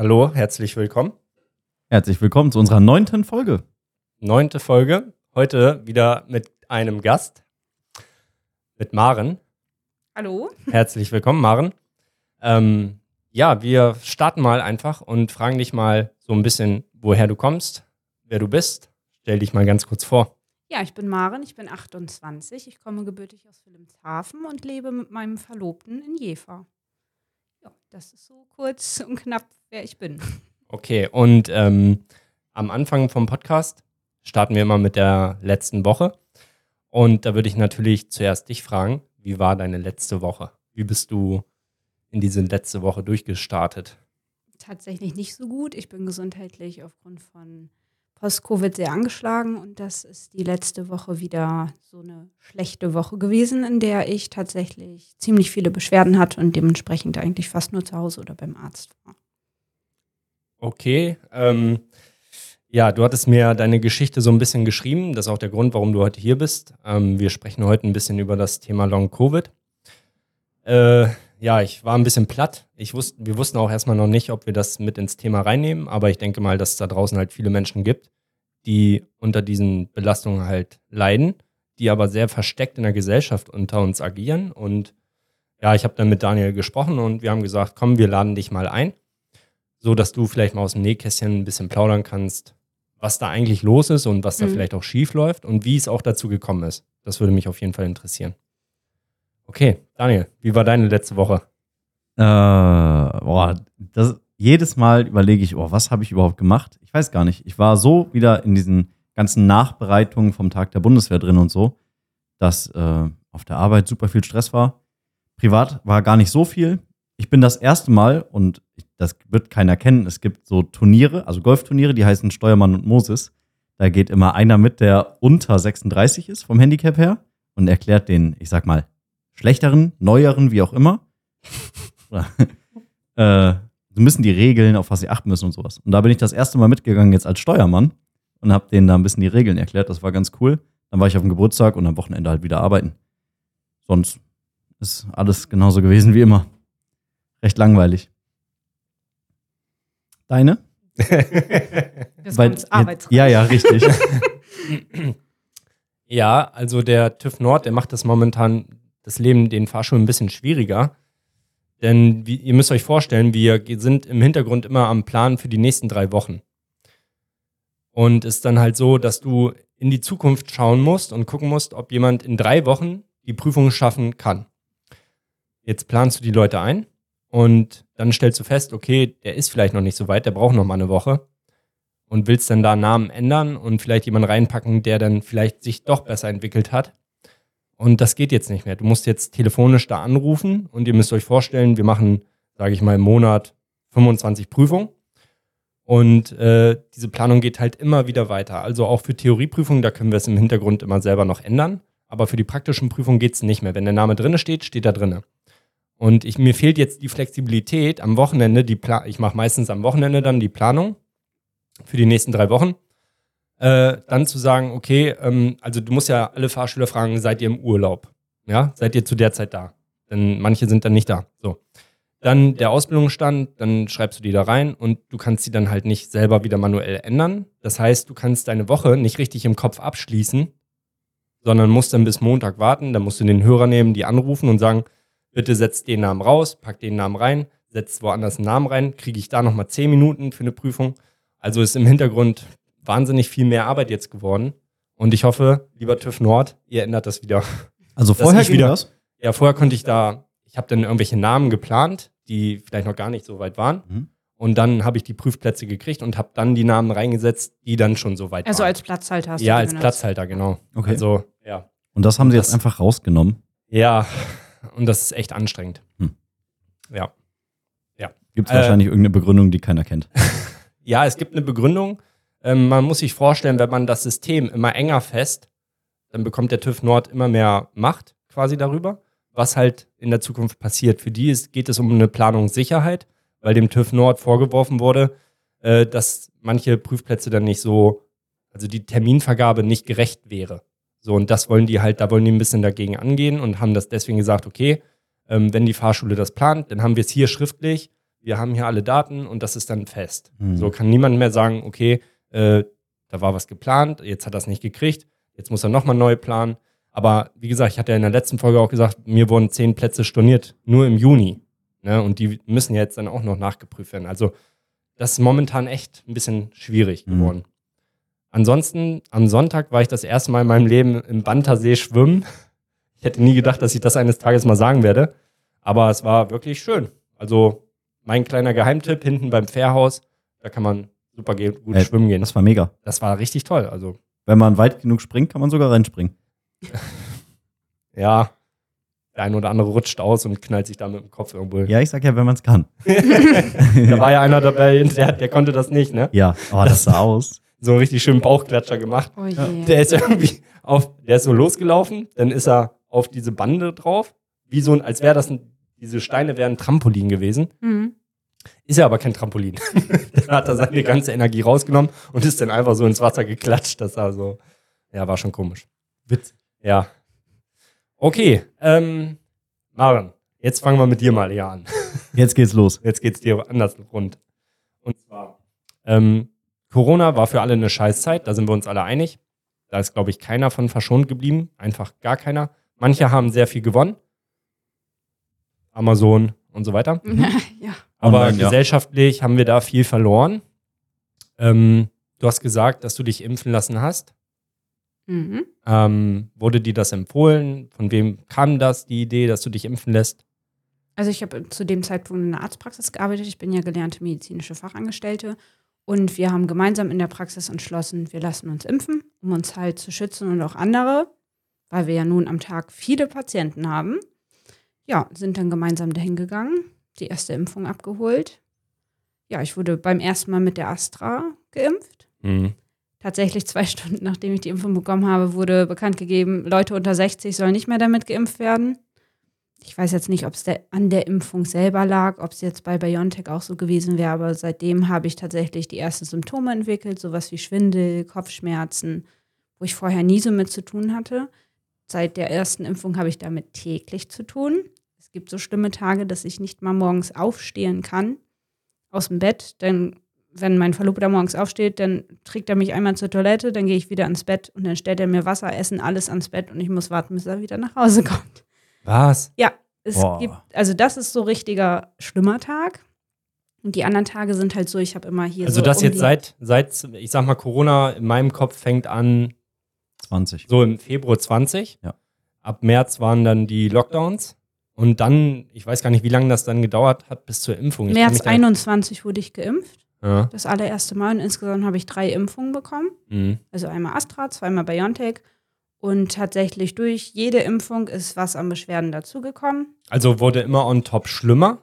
Hallo, herzlich willkommen. Herzlich willkommen zu unserer neunten Folge. Neunte Folge. Heute wieder mit einem Gast, mit Maren. Hallo. Herzlich willkommen, Maren. Ähm, ja, wir starten mal einfach und fragen dich mal so ein bisschen, woher du kommst, wer du bist. Stell dich mal ganz kurz vor. Ja, ich bin Maren, ich bin 28. Ich komme gebürtig aus Wilhelmshaven und lebe mit meinem Verlobten in Jever. Ja, das ist so kurz und knapp, wer ich bin. Okay, und ähm, am Anfang vom Podcast starten wir immer mit der letzten Woche. Und da würde ich natürlich zuerst dich fragen, wie war deine letzte Woche? Wie bist du in diese letzte Woche durchgestartet? Tatsächlich nicht so gut. Ich bin gesundheitlich aufgrund von Post-Covid sehr angeschlagen und das ist die letzte Woche wieder so eine schlechte Woche gewesen, in der ich tatsächlich ziemlich viele Beschwerden hatte und dementsprechend eigentlich fast nur zu Hause oder beim Arzt war. Okay, ähm, ja, du hattest mir deine Geschichte so ein bisschen geschrieben. Das ist auch der Grund, warum du heute hier bist. Ähm, wir sprechen heute ein bisschen über das Thema Long Covid. Äh, ja, ich war ein bisschen platt. Ich wusste, wir wussten auch erstmal noch nicht, ob wir das mit ins Thema reinnehmen, aber ich denke mal, dass es da draußen halt viele Menschen gibt, die unter diesen Belastungen halt leiden, die aber sehr versteckt in der Gesellschaft unter uns agieren. Und ja, ich habe dann mit Daniel gesprochen und wir haben gesagt, komm, wir laden dich mal ein, so dass du vielleicht mal aus dem Nähkästchen ein bisschen plaudern kannst, was da eigentlich los ist und was da Mhm. vielleicht auch schief läuft und wie es auch dazu gekommen ist. Das würde mich auf jeden Fall interessieren. Okay, Daniel, wie war deine letzte Woche? Äh, boah, das, jedes Mal überlege ich, oh, was habe ich überhaupt gemacht? Ich weiß gar nicht. Ich war so wieder in diesen ganzen Nachbereitungen vom Tag der Bundeswehr drin und so, dass äh, auf der Arbeit super viel Stress war. Privat war gar nicht so viel. Ich bin das erste Mal, und das wird keiner kennen, es gibt so Turniere, also Golfturniere, die heißen Steuermann und Moses. Da geht immer einer mit, der unter 36 ist vom Handicap her und erklärt den, ich sag mal, schlechteren, neueren, wie auch immer. Äh, so müssen die Regeln, auf was sie achten müssen und sowas. Und da bin ich das erste Mal mitgegangen jetzt als Steuermann und habe denen da ein bisschen die Regeln erklärt. Das war ganz cool. Dann war ich auf dem Geburtstag und am Wochenende halt wieder arbeiten. Sonst ist alles genauso gewesen wie immer. Recht langweilig. Deine? Das Weil- arbeitsreich. Ja, ja, richtig. Ja, also der TÜV Nord, der macht das momentan das Leben den Fahrschulen ein bisschen schwieriger. Denn wie, ihr müsst euch vorstellen, wir sind im Hintergrund immer am Plan für die nächsten drei Wochen. Und es ist dann halt so, dass du in die Zukunft schauen musst und gucken musst, ob jemand in drei Wochen die Prüfung schaffen kann. Jetzt planst du die Leute ein und dann stellst du fest, okay, der ist vielleicht noch nicht so weit, der braucht noch mal eine Woche und willst dann da Namen ändern und vielleicht jemanden reinpacken, der dann vielleicht sich doch besser entwickelt hat. Und das geht jetzt nicht mehr. Du musst jetzt telefonisch da anrufen und ihr müsst euch vorstellen, wir machen, sage ich mal, im Monat 25 Prüfungen. Und äh, diese Planung geht halt immer wieder weiter. Also auch für Theorieprüfungen, da können wir es im Hintergrund immer selber noch ändern. Aber für die praktischen Prüfungen geht es nicht mehr. Wenn der Name drinne steht, steht er drinne. Und ich, mir fehlt jetzt die Flexibilität am Wochenende, die Pla ich mache meistens am Wochenende dann die Planung für die nächsten drei Wochen, äh, dann zu sagen, okay, ähm, also du musst ja alle Fahrschüler fragen, seid ihr im Urlaub? Ja, seid ihr zu der Zeit da? Denn manche sind dann nicht da. So. Dann der Ausbildungsstand, dann schreibst du die da rein und du kannst sie dann halt nicht selber wieder manuell ändern. Das heißt, du kannst deine Woche nicht richtig im Kopf abschließen, sondern musst dann bis Montag warten. Dann musst du den Hörer nehmen, die anrufen und sagen, bitte setzt den Namen raus, pack den Namen rein, setzt woanders einen Namen rein, kriege ich da nochmal zehn Minuten für eine Prüfung. Also ist im Hintergrund wahnsinnig viel mehr Arbeit jetzt geworden. Und ich hoffe, lieber TÜV Nord, ihr ändert das wieder. Also vorher ich ging wieder- das? Ja, vorher konnte ich da, ich habe dann irgendwelche Namen geplant, die vielleicht noch gar nicht so weit waren. Mhm. Und dann habe ich die Prüfplätze gekriegt und habe dann die Namen reingesetzt, die dann schon so weit Also waren. als Platzhalter hast ja, du als benutzt. Platzhalter, genau. Okay. Also, ja. Und das haben sie Das- jetzt einfach rausgenommen. Ja, und das ist echt anstrengend. Hm. Ja. Gibt es Äh, wahrscheinlich irgendeine Begründung, die keiner kennt. Ja, es gibt eine Begründung. Ähm, man muss sich vorstellen, wenn man das System immer enger fest, dann bekommt der TÜV Nord immer mehr Macht quasi darüber, was halt in der Zukunft passiert. Für die ist, geht es um eine Planungssicherheit, weil dem TÜV Nord vorgeworfen wurde, äh, dass manche Prüfplätze dann nicht so, also die Terminvergabe nicht gerecht wäre. So, und das wollen die halt, da wollen die ein bisschen dagegen angehen und haben das deswegen gesagt, okay, ähm, wenn die Fahrschule das plant, dann haben wir es hier schriftlich, wir haben hier alle Daten und das ist dann fest. Hm. So kann niemand mehr sagen, okay, äh, da war was geplant, jetzt hat er es nicht gekriegt, jetzt muss er nochmal neu planen. Aber wie gesagt, ich hatte ja in der letzten Folge auch gesagt, mir wurden zehn Plätze storniert, nur im Juni. Ne? Und die müssen jetzt dann auch noch nachgeprüft werden. Also das ist momentan echt ein bisschen schwierig Mhm. geworden. Ansonsten, am Sonntag war ich das erste Mal in meinem Leben im Bantersee schwimmen. Ich hätte nie gedacht, dass ich das eines Tages mal sagen werde. Aber es war wirklich schön. Also mein kleiner Geheimtipp hinten beim Fährhaus, da kann man super gut Äh, schwimmen gehen. Das war mega. Das war richtig toll. Also Wenn man weit genug springt, kann man sogar reinspringen. ja, der ein oder andere rutscht aus und knallt sich da mit dem Kopf irgendwo. hin. Ja, ich sag ja, wenn man es kann. Da war ja einer dabei, der, der konnte das nicht, ne? Ja, oh, das sah aus. So einen richtig schönen Bauchklatscher gemacht. Oh. Der ist irgendwie auf, der ist so losgelaufen, dann ist er auf diese Bande drauf, wie so ein, als wäre das ein, diese Steine wären ein Trampolin gewesen. Mhm. Ist ja aber kein Trampolin. dann hat er seine ganze Energie rausgenommen und ist dann einfach so ins Wasser geklatscht. Das war so, ja, war schon komisch. Witz. Ja. Okay, ähm, Maren, jetzt fangen wir mit dir mal eher an. Jetzt geht's los. Jetzt geht's dir anders rund. Und zwar, ähm, Corona war für alle eine Scheißzeit, da sind wir uns alle einig. Da ist, glaube ich, keiner von verschont geblieben. Einfach gar keiner. Manche haben sehr viel gewonnen. Amazon und so weiter. ja. Aber Online, ja. gesellschaftlich haben wir da viel verloren. Ähm, du hast gesagt, dass du dich impfen lassen hast. Mhm. Ähm, wurde dir das empfohlen? Von wem kam das, die Idee, dass du dich impfen lässt? Also ich habe zu dem Zeitpunkt in einer Arztpraxis gearbeitet. Ich bin ja gelernte medizinische Fachangestellte. Und wir haben gemeinsam in der Praxis entschlossen, wir lassen uns impfen, um uns halt zu schützen und auch andere, weil wir ja nun am Tag viele Patienten haben. Ja, sind dann gemeinsam dahin gegangen, die erste Impfung abgeholt. Ja, ich wurde beim ersten Mal mit der Astra geimpft. Mhm. Tatsächlich zwei Stunden nachdem ich die Impfung bekommen habe, wurde bekannt gegeben, Leute unter 60 sollen nicht mehr damit geimpft werden. Ich weiß jetzt nicht, ob es an der Impfung selber lag, ob es jetzt bei BioNTech auch so gewesen wäre, aber seitdem habe ich tatsächlich die ersten Symptome entwickelt, sowas wie Schwindel, Kopfschmerzen, wo ich vorher nie so mit zu tun hatte. Seit der ersten Impfung habe ich damit täglich zu tun. Es gibt so schlimme Tage, dass ich nicht mal morgens aufstehen kann aus dem Bett. Denn wenn mein Verlobter morgens aufsteht, dann trägt er mich einmal zur Toilette, dann gehe ich wieder ins Bett und dann stellt er mir Wasser, Essen, alles ans Bett und ich muss warten, bis er wieder nach Hause kommt. Was? Ja, es Boah. gibt, also das ist so richtiger schlimmer Tag. Und die anderen Tage sind halt so, ich habe immer hier Also so. das um jetzt seit, seit, ich sag mal, Corona in meinem Kopf fängt an 20. so im Februar 20. Ja. Ab März waren dann die Lockdowns. Und dann, ich weiß gar nicht, wie lange das dann gedauert hat bis zur Impfung. Ich März mich da- 21 wurde ich geimpft. Ja. Das allererste Mal. Und insgesamt habe ich drei Impfungen bekommen. Mhm. Also einmal Astra, zweimal BioNTech. Und tatsächlich durch jede Impfung ist was an Beschwerden dazugekommen. Also wurde immer on top schlimmer.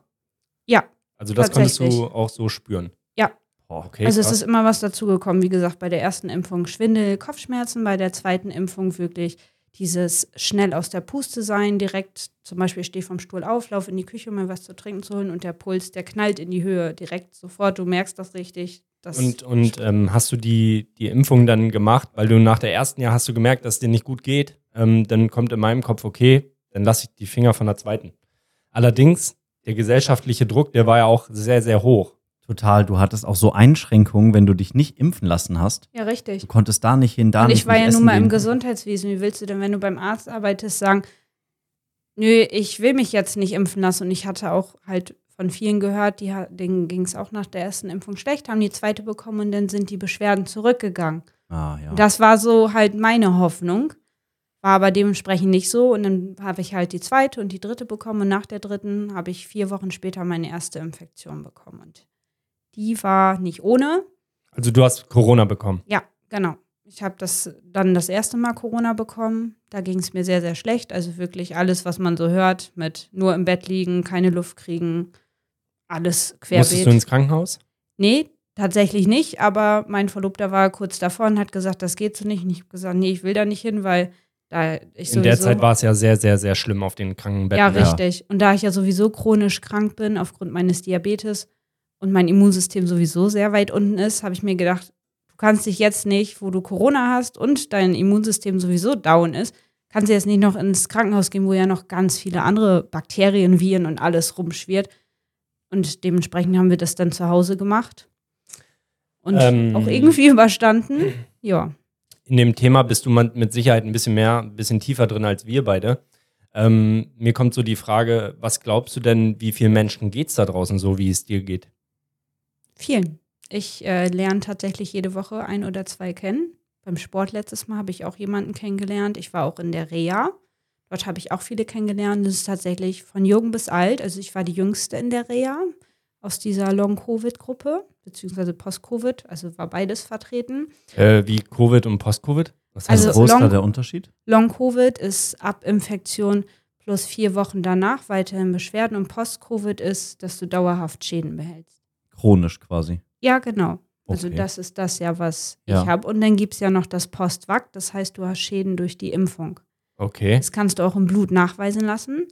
Ja, Also das konntest du auch so spüren. Ja. Boah, okay. also es krass. ist immer was dazugekommen. Wie gesagt, bei der ersten Impfung Schwindel, Kopfschmerzen, bei der zweiten Impfung wirklich dieses schnell aus der Puste sein, direkt zum Beispiel stehe vom Stuhl auf, laufe in die Küche, um mir was zu trinken zu holen und der Puls, der knallt in die Höhe direkt sofort. Du merkst das richtig. Das Und, und ähm, hast du die, die Impfung dann gemacht, weil du nach der ersten Jahr hast du gemerkt, dass es dir nicht gut geht, ähm, dann kommt in meinem Kopf, okay, dann lasse ich die Finger von der zweiten. Allerdings, der gesellschaftliche Druck, der war ja auch sehr, sehr hoch. Total. Du hattest auch so Einschränkungen, wenn du dich nicht impfen lassen hast. ja, richtig. Du konntest da nicht hin, da Und nicht ich war ja nun mal im gehen. Gesundheitswesen. Wie willst du denn, wenn du beim Arzt arbeitest, sagen, nö, ich will mich jetzt nicht impfen lassen? Und ich hatte auch halt von vielen gehört, die, denen ging es auch nach der ersten Impfung schlecht, haben die zweite bekommen und dann sind die Beschwerden zurückgegangen. Ah, ja. Das war so halt meine Hoffnung. War aber dementsprechend nicht so. Und dann habe ich halt die zweite und die dritte bekommen. Und nach der dritten habe ich vier Wochen später meine erste Infektion bekommen. Und die war nicht ohne. Also du hast Corona bekommen. Ja, genau. Ich habe das dann das erste Mal Corona bekommen. Da ging es mir sehr, sehr schlecht. Also wirklich alles, was man so hört, mit nur im Bett liegen, keine Luft kriegen, alles Musstest du querbeet. ins Krankenhaus? Nee, tatsächlich nicht. Aber mein Verlobter war kurz davor und hat gesagt, das geht so nicht. Und ich habe gesagt, nee, ich will da nicht hin, weil da ich In der sowieso- Zeit war es ja sehr, sehr, sehr schlimm auf den Krankenbetten. ja, Ja. richtig. Und da ich ja sowieso chronisch krank bin aufgrund meines Diabetes und mein Immunsystem sowieso sehr weit unten ist, habe ich mir gedacht, du kannst dich jetzt nicht, wo du Corona hast und dein Immunsystem sowieso down ist, kannst du jetzt nicht noch ins Krankenhaus gehen, wo ja noch ganz viele andere Bakterien, Viren und alles rumschwirrt. Und dementsprechend haben wir das dann zu Hause gemacht. Und Ähm. auch irgendwie überstanden. Ja. In dem Thema bist du mit Sicherheit ein bisschen mehr, ein bisschen tiefer drin als wir beide. Ähm, mir kommt so die Frage, was glaubst du denn, wie vielen Menschen geht es da draußen so, wie es dir geht? Vielen. Ich äh, lerne tatsächlich jede Woche ein oder zwei kennen. Beim Sport letztes Mal habe ich auch jemanden kennengelernt. Ich war auch in der Reha. Dort habe ich auch viele kennengelernt. Das ist tatsächlich von jung bis alt. Also ich war die jüngste in der Reha aus dieser Long-Covid-Gruppe, beziehungsweise Post-Covid. Also war beides vertreten. Äh, wie Covid und Post-Covid? Was Also heißt Wo ist da Long- der Unterschied? Long-Covid ist ab Infektion plus vier Wochen danach weiterhin Beschwerden und Post-Covid ist, dass du dauerhaft Schäden behältst. Chronisch quasi. Ja, genau. Also Okay. das ist das ja, was Ja. ich habe. Und dann gibt es ja noch das Post-Vac, das heißt, du hast Schäden durch die Impfung. okay. Das kannst du auch im Blut nachweisen lassen.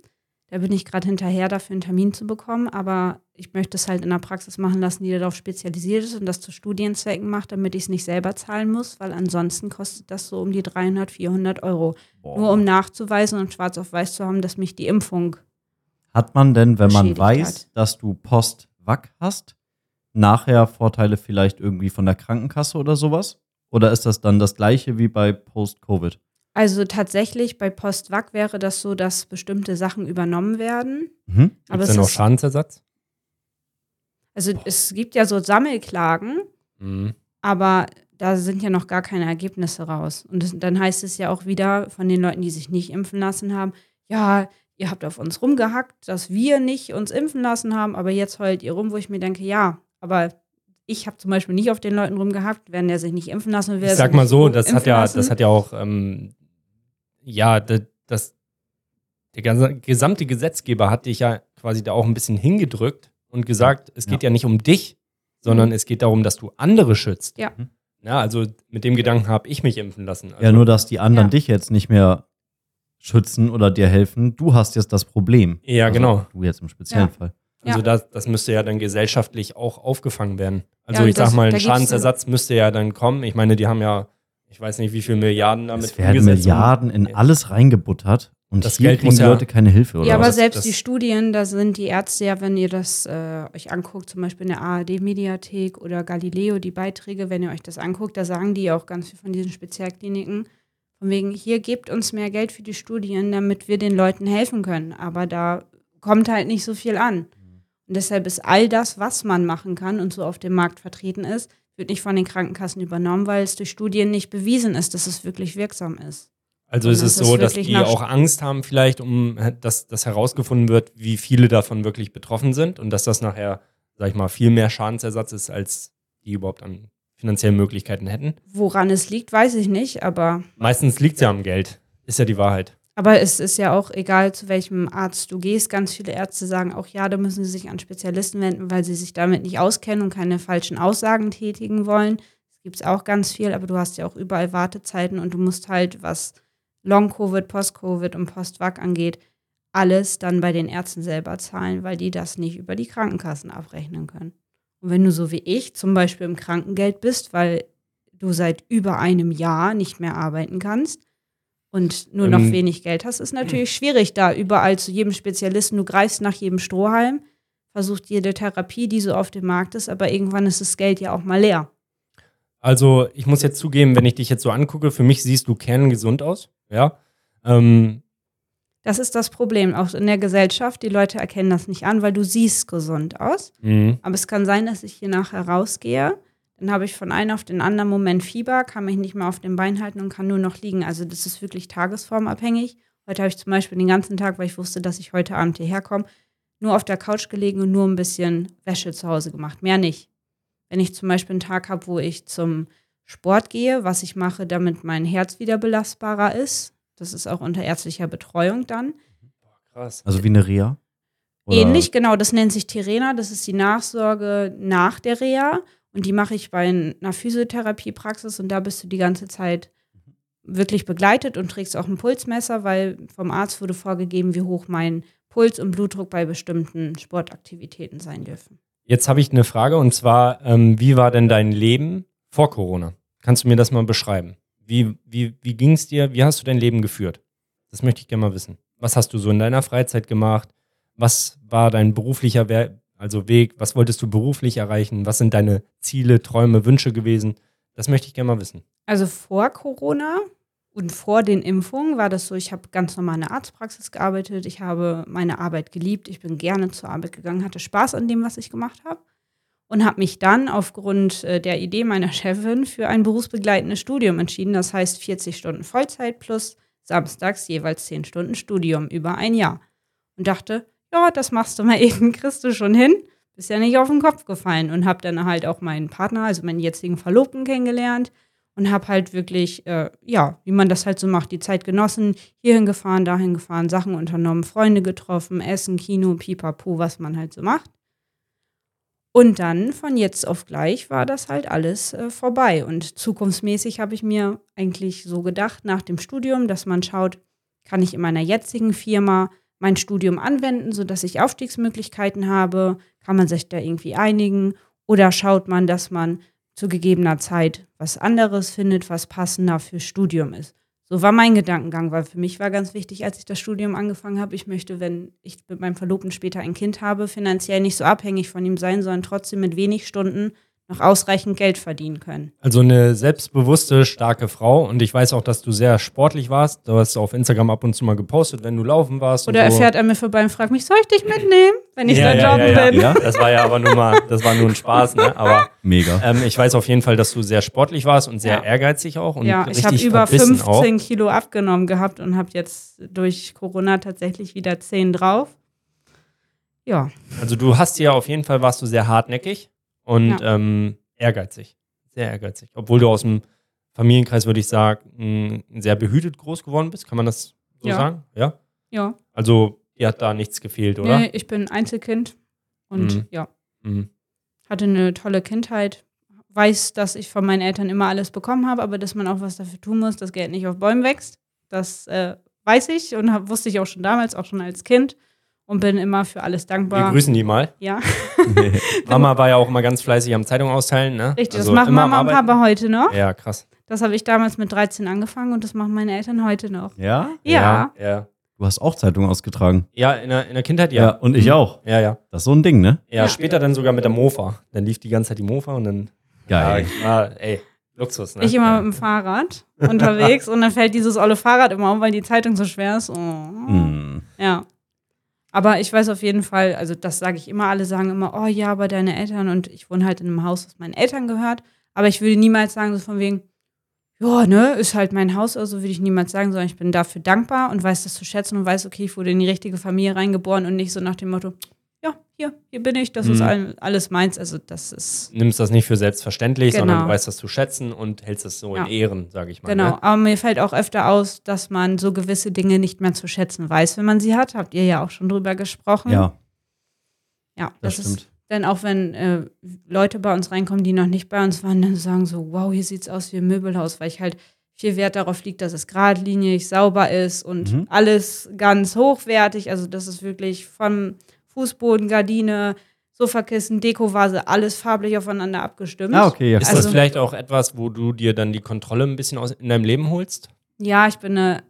Da bin ich gerade hinterher, dafür einen Termin zu bekommen. Aber ich möchte es halt in der Praxis machen lassen, die darauf spezialisiert ist und das zu Studienzwecken macht, damit ich es nicht selber zahlen muss, weil ansonsten kostet das so um die 300, 400 Euro. Boah. Nur um nachzuweisen und schwarz auf weiß zu haben, dass mich die Impfung. Hat man denn, wenn man weiß, hat. dass du Post-Wack hast, nachher Vorteile vielleicht irgendwie von der Krankenkasse oder sowas? Oder ist das dann das gleiche wie bei Post-Covid? Also tatsächlich bei Post-Vac wäre das so, dass bestimmte Sachen übernommen werden. Mhm. Aber Gibt's es denn ist, Schadensersatz? also es gibt ja so Sammelklagen, Mhm. aber da sind ja noch gar keine Ergebnisse raus. Und das, dann heißt es ja auch wieder von den Leuten, die sich nicht impfen lassen haben, ja, ihr habt auf uns rumgehackt, dass wir nicht uns impfen lassen haben, aber jetzt heult ihr rum, wo ich mir denke, ja, aber ich habe zum Beispiel nicht auf den Leuten rumgehackt, wenn der sich nicht impfen lassen will. Ich sag mal so, das hat ja, das hat ja auch, ähm, ja, das, das, der ganze- gesamte Gesetzgeber hat dich ja quasi da auch ein bisschen hingedrückt und gesagt, es geht ja, nicht um dich, sondern es geht darum, dass du andere schützt. Ja. Ja, also mit dem Gedanken habe ich mich impfen lassen. Also, Ja, nur dass die anderen Ja. dich jetzt nicht mehr schützen oder dir helfen. Du hast jetzt das Problem. Ja, Also genau. Du jetzt im speziellen Ja. Fall. Also Ja. das, das müsste ja dann gesellschaftlich auch aufgefangen werden. Also Ja, ich sag das- mal, da ein Schadensersatz müsste ja dann kommen. Ich meine, die haben ja, ich weiß nicht, wie viele Milliarden damit Es werden Milliarden in alles reingebuttert und Das hier Geld kriegen muss die ja- Leute keine Hilfe oder Ja, aber was? selbst das- die Studien, da sind die Ärzte ja, wenn ihr das äh, euch anguckt, zum Beispiel in der ARD-Mediathek oder Galileo, die Beiträge, wenn ihr euch das anguckt, da sagen die auch ganz viel von diesen Spezialkliniken, von wegen, hier gebt uns mehr Geld für die Studien, damit wir den Leuten helfen können. Aber da kommt halt nicht so viel an. Und deshalb ist all das, was man machen kann und so auf dem Markt vertreten ist, wird nicht von den Krankenkassen übernommen, weil es durch Studien nicht bewiesen ist, dass es wirklich wirksam ist. Also ist es das ist so, dass die auch Angst haben, vielleicht, um dass, dass herausgefunden wird, wie viele davon wirklich betroffen sind und dass das nachher, sag ich mal, viel mehr Schadensersatz ist, als die überhaupt an finanziellen Möglichkeiten hätten. Woran es liegt, weiß ich nicht, aber Meistens liegt es ja am Geld. Ist ja die Wahrheit. Aber es ist ja auch egal, zu welchem Arzt du gehst. Ganz viele Ärzte sagen auch, ja, da müssen sie sich an Spezialisten wenden, weil sie sich damit nicht auskennen und keine falschen Aussagen tätigen wollen. Das gibt es auch ganz viel, aber du hast ja auch überall Wartezeiten und du musst halt, was Long-Covid, Post-Covid und Post-Vac angeht, alles dann bei den Ärzten selber zahlen, weil die das nicht über die Krankenkassen abrechnen können. Und wenn du so wie ich zum Beispiel im Krankengeld bist, weil du seit über einem Jahr nicht mehr arbeiten kannst und nur noch Ähm, wenig Geld hast, ist natürlich schwierig, da überall zu jedem Spezialisten, du greifst nach jedem Strohhalm, versuchst jede Therapie, die so auf dem Markt ist, aber irgendwann ist das Geld ja auch mal leer. Also ich muss jetzt zugeben, wenn ich dich jetzt so angucke, für mich siehst du kerngesund aus. Ja. Ähm, Das ist das Problem, auch in der Gesellschaft. Die Leute erkennen das nicht an, weil du siehst gesund aus. mh. Aber es kann sein, dass ich hier nachher rausgehe. Dann habe ich von einem auf den anderen Moment Fieber, kann mich nicht mehr auf dem Bein halten und kann nur noch liegen. Also das ist wirklich tagesformabhängig. Heute habe ich zum Beispiel den ganzen Tag, weil ich wusste, dass ich heute Abend hierher komme, nur auf der Couch gelegen und nur ein bisschen Wäsche zu Hause gemacht. Mehr nicht. Wenn ich zum Beispiel einen Tag habe, wo ich zum Sport gehe, was ich mache, damit mein Herz wieder belastbarer ist, das ist auch unter ärztlicher Betreuung dann. Krass. Also wie eine Reha? Oder- Ähnlich, genau, das nennt sich Tirena, das ist die Nachsorge nach der Reha und die mache ich bei einer Physiotherapiepraxis und da bist du die ganze Zeit wirklich begleitet und trägst auch ein Pulsmesser, weil vom Arzt wurde vorgegeben, wie hoch mein Puls und Blutdruck bei bestimmten Sportaktivitäten sein dürfen. Jetzt habe ich eine Frage und zwar, ähm, wie war denn dein Leben vor Corona? Kannst du mir das mal beschreiben? Wie, wie, wie ging es dir? Wie hast du dein Leben geführt? Das möchte ich gerne mal wissen. Was hast du so in deiner Freizeit gemacht? Was war dein beruflicher Wer also Weg? Was wolltest du beruflich erreichen? Was sind deine Ziele, Träume, Wünsche gewesen? Das möchte ich gerne mal wissen. Also vor Corona und vor den Impfungen war das so, ich habe ganz normal in der Arztpraxis gearbeitet, ich habe meine Arbeit geliebt, ich bin gerne zur Arbeit gegangen, hatte Spaß an dem, was ich gemacht habe und habe mich dann aufgrund äh, der Idee meiner Chefin für ein berufsbegleitendes Studium entschieden. Das heißt 40 Stunden Vollzeit plus samstags jeweils 10 Stunden Studium über ein Jahr. Und dachte, ja, das machst du mal eben, kriegst du schon hin. Bist ja nicht auf den Kopf gefallen und habe dann halt auch meinen Partner, also meinen jetzigen Verlobten kennengelernt und habe halt wirklich, äh, ja, wie man das halt so macht, die Zeit genossen, hierhin gefahren, dahin gefahren, Sachen unternommen, Freunde getroffen, Essen, Kino, Pipapo, was man halt so macht. Und dann von jetzt auf gleich war das halt alles äh, vorbei. Und zukunftsmäßig habe ich mir eigentlich so gedacht, nach dem Studium, dass man schaut, kann ich in meiner jetzigen Firma mein Studium anwenden, sodass ich Aufstiegsmöglichkeiten habe? Kann man sich da irgendwie einigen? Oder schaut man, dass man zu gegebener Zeit was anderes findet, was passender fürs Studium ist? So war mein Gedankengang, weil für mich war ganz wichtig, als ich das Studium angefangen habe, ich möchte, wenn ich mit meinem Verlobten später ein Kind habe, finanziell nicht so abhängig von ihm sein, sondern trotzdem mit wenig Stunden noch ausreichend Geld verdienen können. Also eine selbstbewusste, starke Frau. Und ich weiß auch, dass du sehr sportlich warst. Du hast auf Instagram ab und zu mal gepostet, wenn du laufen warst. Oder er so. fährt an mir vorbei und fragt mich, soll ich dich mitnehmen, wenn ich ja, da ja, joggen ja, ja. bin? Ja? Das war ja aber nur mal, das war nur ein Spaß, ne? Aber Mega. ähm, ich weiß auf jeden Fall, dass du sehr sportlich warst und sehr Ja. ehrgeizig auch. Und Ja, ich habe über verbissen 15 Kilo abgenommen gehabt und habe jetzt durch Corona tatsächlich wieder 10 drauf. Ja, Auch. Also du hast ja auf jeden Fall warst du sehr hartnäckig und ähm, ehrgeizig. Sehr ehrgeizig. Obwohl du aus dem Familienkreis, würde ich sagen, mh, sehr behütet groß geworden bist. Kann man das so Ja. sagen? Ja. ja. Also dir hat da nichts gefehlt, oder? Nee, ich bin Einzelkind und Mhm. ja, Mhm. hatte eine tolle Kindheit. Weiß, dass ich von meinen Eltern immer alles bekommen habe, aber dass man auch was dafür tun muss, dass Geld nicht auf Bäumen wächst. Das äh, weiß ich und hab, wusste ich auch schon damals, auch schon als Kind und bin immer für alles Wir dankbar. grüßen die mal. Ja, Mama war ja auch immer ganz fleißig am Zeitung austeilen, ne? richtig. Also das machen Mama und. Papa heute noch. Ja, krass. Das habe ich damals mit 13 angefangen und das machen meine Eltern heute noch. Ja? Ja. Ja, ja. Du hast auch Zeitungen ausgetragen. Ja, in der, in der Kindheit Ja. ja. und ich auch. Ja, ja. Das ist so ein Ding, ne? Ja, Ja. später dann sogar mit der Mofa. Dann lief die ganze Zeit die Mofa und dann. Geil. Ja, ah, ey, Luxus, ne? Ich immer ja. mit dem Fahrrad unterwegs und dann fällt dieses olle Fahrrad immer um, weil die Zeitung so schwer ist. Oh. Hm. Ja. Aber ich weiß auf jeden Fall, also das sage ich immer, alle sagen immer, oh ja, aber deine Eltern und ich wohne halt in einem Haus, was meinen Eltern gehört. Aber ich würde niemals sagen, so von wegen, ja, ne, ist halt mein Haus, also würde ich niemals sagen, sondern ich bin dafür dankbar und weiß das zu schätzen und weiß, okay, ich wurde in die richtige Familie reingeboren und nicht so nach dem Motto, hier, hier bin ich, das ist Mhm. all, alles meins. Also das ist Nimmst das nicht für selbstverständlich, Genau. sondern du weißt das zu schätzen und hältst es so Ja. in Ehren, sage ich mal. Genau, Ne? aber mir fällt auch öfter aus, dass man so gewisse Dinge nicht mehr zu schätzen weiß, wenn man sie hat. Habt ihr ja auch schon drüber gesprochen. Ja, ja das, das, stimmt. ist. Denn auch wenn äh, Leute bei uns reinkommen, die noch nicht bei uns waren, dann sagen so, wow, hier sieht's aus wie ein Möbelhaus, weil ich halt viel Wert darauf liegt, dass es geradlinig, sauber ist und Mhm. alles ganz hochwertig. Also das ist wirklich vom Fußboden, Gardine, Sofakissen, Dekovase, alles farblich aufeinander abgestimmt. Ah, okay, ja. Ist Also- das vielleicht auch etwas, wo du dir dann die Kontrolle ein bisschen aus, in deinem Leben holst? Ja, ich bin eine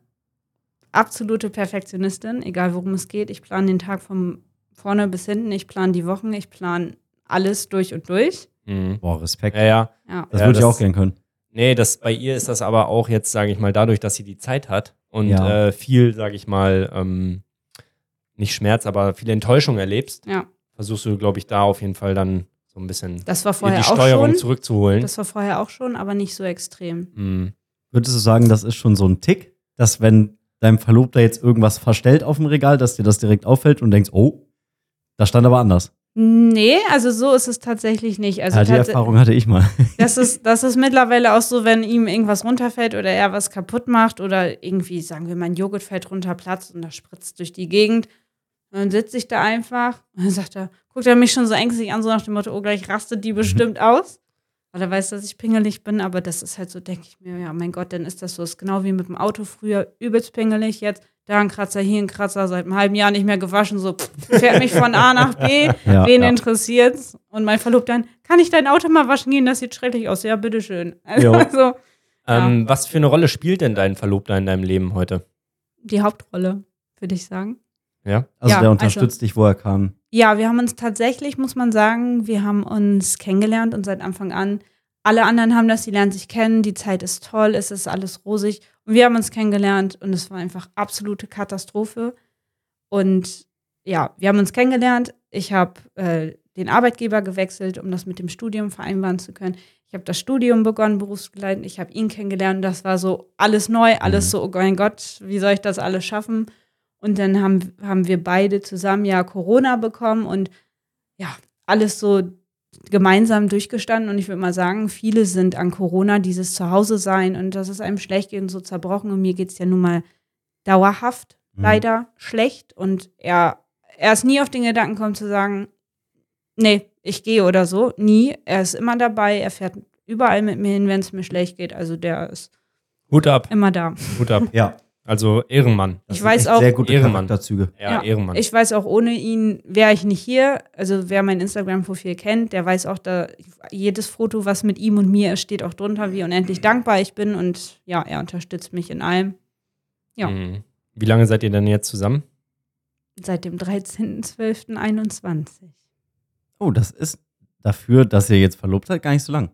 absolute Perfektionistin, egal worum es geht. Ich plane den Tag von vorne bis hinten, ich plane die Wochen, ich plane alles durch und durch. Mhm. Boah, Respekt. Ja, ja. Ja. Das Ja, würde ich auch gern können. Nee, das, bei ihr ist das aber auch jetzt, sage ich mal, dadurch, dass sie die Zeit hat und Ja. äh, viel, sage ich mal, ähm, nicht Schmerz, aber viel Enttäuschung erlebst, Ja. versuchst du, glaube ich, da auf jeden Fall dann so ein bisschen Das war vorher die auch Steuerung schon. zurückzuholen. Das war vorher auch schon, aber nicht so extrem. Mhm. Würdest du sagen, das ist schon so ein Tick, dass wenn dein Verlobter jetzt irgendwas verstellt auf dem Regal, dass dir das direkt auffällt und denkst, oh, da stand aber anders. Nee, also so ist es tatsächlich nicht. Also ja, die Erfahrung hatte ich mal. das ist, das ist mittlerweile auch so, wenn ihm irgendwas runterfällt oder er was kaputt macht oder irgendwie, sagen wir mal, ein Joghurt fällt runter, platzt und das spritzt durch die Gegend. Und dann sitze ich da einfach und dann sagt er, guckt er mich schon so ängstlich an, so nach dem Motto, oh, gleich rastet die bestimmt aus. Weil er weiß, dass ich pingelig bin, aber das ist halt so, denke ich mir, ja, mein Gott, dann ist das so. Das ist genau wie mit dem Auto früher, übelst pingelig, jetzt da ein Kratzer, hier ein Kratzer, seit einem halben Jahr nicht mehr gewaschen, so pff, fährt mich von A nach B. Ja, Wen ja. interessiert's? Und mein Verlobter dann, kann ich dein Auto mal waschen gehen? Das sieht schrecklich aus. Ja, bitteschön. Also, Jo. so, Ähm, Was für eine Rolle spielt denn dein Verlobter in deinem Leben heute? die Hauptrolle, würde ich sagen. Ja. Also Ja, der unterstützt dich, wo er kann. Ja, wir haben uns tatsächlich, muss man sagen, wir haben uns kennengelernt und seit Anfang an, alle anderen haben das, die lernen sich kennen, die Zeit ist toll, es ist alles rosig. Und wir haben uns kennengelernt und es war einfach absolute Katastrophe. Und ja, wir haben uns kennengelernt. Ich habe äh, den Arbeitgeber gewechselt, um das mit dem Studium vereinbaren zu können. Ich habe das Studium begonnen, berufsbegleitend. Ich habe ihn kennengelernt. Das war so alles neu, alles Mhm. so, oh mein Gott, wie soll ich das alles schaffen? Und dann haben, haben wir beide zusammen ja Corona bekommen und ja, alles so gemeinsam durchgestanden. Und ich würde mal sagen, viele sind an Corona, dieses Zuhause sein und dass es einem schlecht geht und so zerbrochen. Und mir geht es ja nun mal dauerhaft Mhm. leider schlecht. Und er, er ist nie auf den Gedanken gekommen zu sagen, nee, ich gehe oder so. Nie. Er ist immer dabei. Er fährt überall mit mir hin, wenn es mir schlecht geht. Also der ist Hut ab, immer da. Hut ab. Ja. Also Ehrenmann. Das Ich weiß auch- Sehr gute Ehrenmann. Charakterzüge. Ja, Ja, Ehrenmann. Ich weiß auch, ohne ihn wäre ich nicht hier. Also wer mein Instagram-Profil kennt, der weiß auch, da jedes Foto, was mit ihm und mir ist, steht auch drunter, wie unendlich dankbar ich bin. Und ja, er unterstützt mich in allem. ja. Mhm. Wie lange seid ihr denn jetzt zusammen? Seit dem 13.12.21. Oh, das ist dafür, dass ihr jetzt verlobt seid, gar nicht so lang.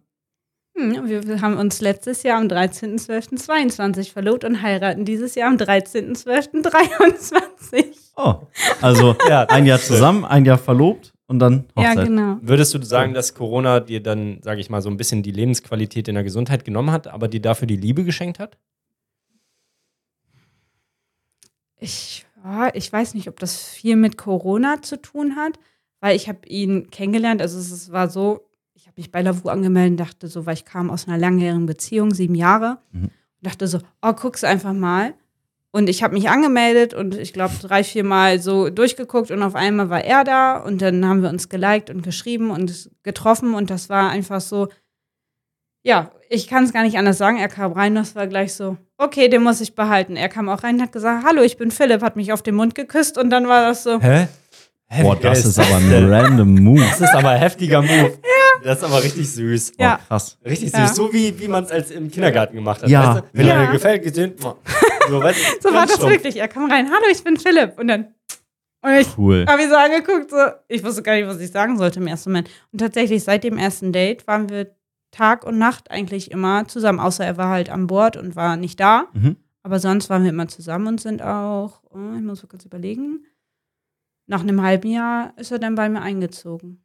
Hm, wir, haben uns letztes Jahr am 13.12.22 verlobt und heiraten dieses Jahr am 13.12.23. Oh, also Ja, ein Jahr zusammen, ein Jahr verlobt und dann Ja, Hochzeit. genau. Würdest du sagen, dass Corona dir dann, sage ich mal, so ein bisschen die Lebensqualität in der Gesundheit genommen hat, aber dir dafür die Liebe geschenkt hat? Ich, ja, ich weiß nicht, ob das viel mit Corona zu tun hat, weil ich habe ihn kennengelernt. Also es, es war so, habe mich bei Lavu angemeldet und dachte so, weil ich kam aus einer langjährigen Beziehung, sieben Jahre, Mhm. und dachte so, oh, guck's einfach mal. Und ich habe mich angemeldet und ich glaube drei, vier Mal so durchgeguckt und auf einmal war er da und dann haben wir uns geliked und geschrieben und getroffen und das war einfach so, ja, ich kann es gar nicht anders sagen. Er kam rein, das war gleich so, okay, den muss ich behalten. Er kam auch rein und hat gesagt, hallo, ich bin Philipp, hat mich auf den Mund geküsst und dann war das so, Hä? Hä, Boah, das ist aber ein random Move. Das ist aber ein heftiger Move. Das ist aber richtig süß. Ja. Boah, krass. Richtig Ja. süß. So wie, wie man es als im Kindergarten gemacht hat. Ja. Weißt du? Wenn Ja. dir gefällt, gesehen. So, weißt du, so war das stumpf. wirklich. Er kam rein, hallo, ich bin Philipp. Und dann, und ich Cool. habe ihn so angeguckt, so, ich wusste gar nicht, was ich sagen sollte im ersten Moment. Und tatsächlich, seit dem ersten Date waren wir Tag und Nacht eigentlich immer zusammen, außer er war halt an Bord und war nicht da. Mhm. Aber sonst waren wir immer zusammen und sind auch, oh, ich muss mal kurz überlegen, nach einem halben Jahr ist er dann bei mir eingezogen.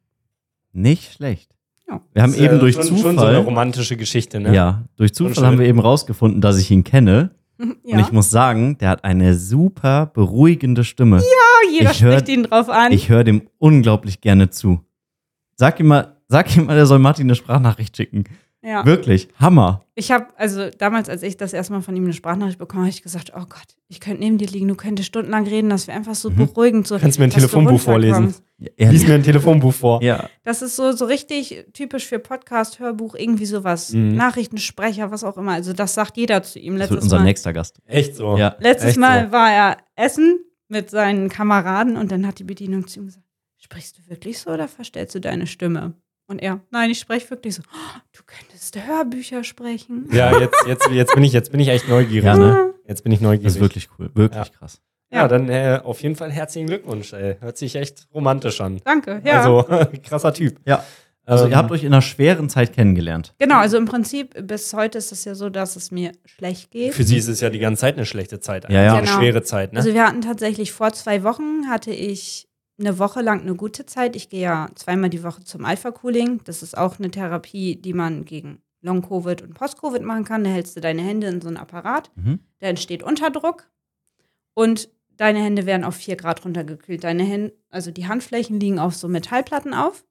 Nicht schlecht. Ja. Wir haben Das ist, eben äh, durch schon, Zufall. Schon so eine romantische Geschichte, ne? Ja, durch Zufall haben wir eben rausgefunden, dass ich ihn kenne. Und ich muss sagen, der hat eine super beruhigende Stimme. Oh, jeder ich hör- spricht ihn drauf an. Ich höre dem unglaublich gerne zu. Sag ihm mal, sag ihm mal, der soll Martin eine Sprachnachricht schicken. Ja. Wirklich, Hammer. Ich habe, also damals, als ich das erstmal von ihm eine Sprachnachricht bekommen habe, ich gesagt, oh Gott, ich könnte neben dir liegen, du könntest stundenlang reden, das wäre einfach so Mhm. beruhigend. So, Kannst du mir ein Telefonbuch vorlesen? Ja, Lies mir ein Telefonbuch vor. ja. Das ist so, so richtig typisch für Podcast, Hörbuch, irgendwie sowas. Mhm. Nachrichtensprecher, was auch immer. Also das sagt jeder zu ihm. das wird Letztes unser Mal, nächster Gast. Echt so. Ja. letztes Echt Mal so. war er essen mit seinen Kameraden und dann hat die Bedienung zu ihm gesagt, sprichst du wirklich so oder verstellst du deine Stimme? Und er, nein, ich spreche wirklich so. "Oh, Du könntest Hörbücher sprechen. Ja, jetzt, jetzt, jetzt, bin ich, jetzt bin ich echt neugierig. Ja, ne? Jetzt bin ich Das neugierig. ist wirklich cool. Wirklich krass. Ja, dann äh, auf jeden Fall herzlichen Glückwunsch. Ey. Hört sich echt romantisch an. Danke, ja. Also, krasser Typ. Ja. Also, Ähm, ihr habt euch in einer schweren Zeit kennengelernt. Genau, also im Prinzip bis heute ist es ja so, dass es mir schlecht geht. Für sie ist es ja die ganze Zeit eine schlechte Zeit. Ja, ja. Eine Genau. schwere Zeit, ne? Also wir hatten tatsächlich vor zwei Wochen hatte ich eine Woche lang eine gute Zeit. Ich gehe ja zweimal die Woche zum Alpha-Cooling. Das ist auch eine Therapie, die man gegen Long-Covid und Post-Covid machen kann. Da hältst du deine Hände in so einen Apparat. Mhm. Da entsteht Unterdruck und deine Hände werden auf 4 Grad runtergekühlt. Deine Hände, also die Handflächen liegen auf so Metallplatten auf.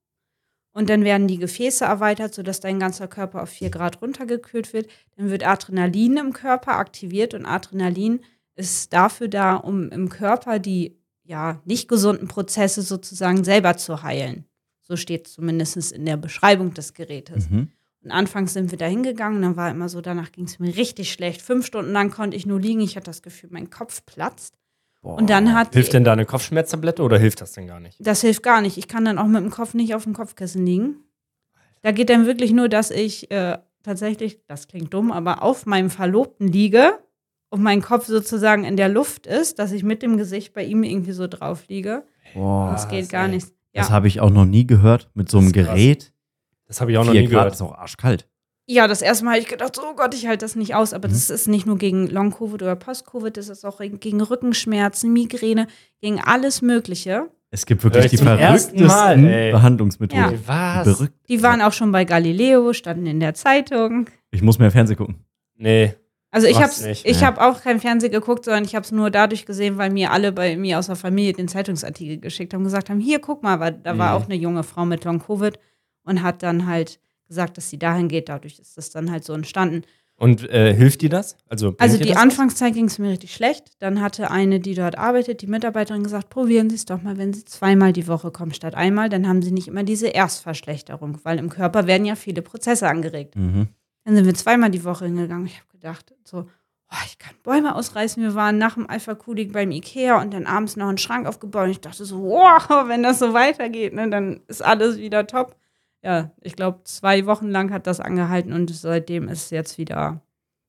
Und dann werden die Gefäße erweitert, sodass dein ganzer Körper auf 4 Grad runtergekühlt wird. Dann wird Adrenalin im Körper aktiviert und Adrenalin ist dafür da, um im Körper die ja nicht gesunden Prozesse sozusagen selber zu heilen. So steht zumindest in der Beschreibung des Gerätes. Mhm. Und anfangs sind wir da hingegangen, dann war immer so, danach ging es mir richtig schlecht. Fünf Stunden lang konnte ich nur liegen. Ich hatte das Gefühl, mein Kopf platzt. Und dann hat Hilft denn da eine Kopfschmerztablette oder hilft das denn gar nicht? das hilft gar nicht. Ich kann dann auch mit dem Kopf nicht auf dem Kopfkissen liegen. Da geht dann wirklich nur, dass ich äh, tatsächlich, das klingt dumm, aber auf meinem Verlobten liege und mein Kopf sozusagen in der Luft ist, dass ich mit dem Gesicht bei ihm irgendwie so drauf liege. Boah, Das geht gar nicht. das Ja. habe ich auch noch nie gehört mit so einem Das. Gerät. Das habe ich auch noch 4 nie Grad gehört. ist auch arschkalt. ja, das erste Mal habe ich gedacht, oh Gott, ich halte das nicht aus. Aber Mhm. das ist nicht nur gegen Long-Covid oder Post-Covid, das ist auch gegen Rückenschmerzen, Migräne, gegen alles Mögliche. Es gibt wirklich ich die verrücktesten Mal. Behandlungsmethoden. Ja. Was? Berückt. Die waren auch schon bei Galileo, standen in der Zeitung. Ich muss mehr Fernsehen gucken. Nee. Also ich habe ich Ja. hab auch kein Fernsehen geguckt, sondern ich habe es nur dadurch gesehen, weil mir alle bei mir aus der Familie den Zeitungsartikel geschickt haben, gesagt haben, hier, guck mal, weil da war Mhm. auch eine junge Frau mit Long-Covid und hat dann halt gesagt, dass sie dahin geht. Dadurch ist das dann halt so entstanden. Und äh, hilft dir das? Also, Also die das? Anfangszeit ging es mir richtig schlecht. Dann hatte eine, die dort arbeitet, die Mitarbeiterin gesagt, probieren Sie es doch mal, wenn Sie zweimal die Woche kommen statt einmal, dann haben Sie nicht immer diese Erstverschlechterung, weil im Körper werden ja viele Prozesse angeregt. Mhm. Dann sind wir zweimal die Woche hingegangen. Ich habe gedacht, so, oh, ich kann Bäume ausreißen. Wir waren nach dem Alpha Kudik beim Ikea und dann abends noch einen Schrank aufgebaut. Und ich dachte so, wow, wenn das so weitergeht, ne, dann ist alles wieder top. Ja, ich glaube, zwei Wochen lang hat das angehalten und seitdem ist es jetzt wieder.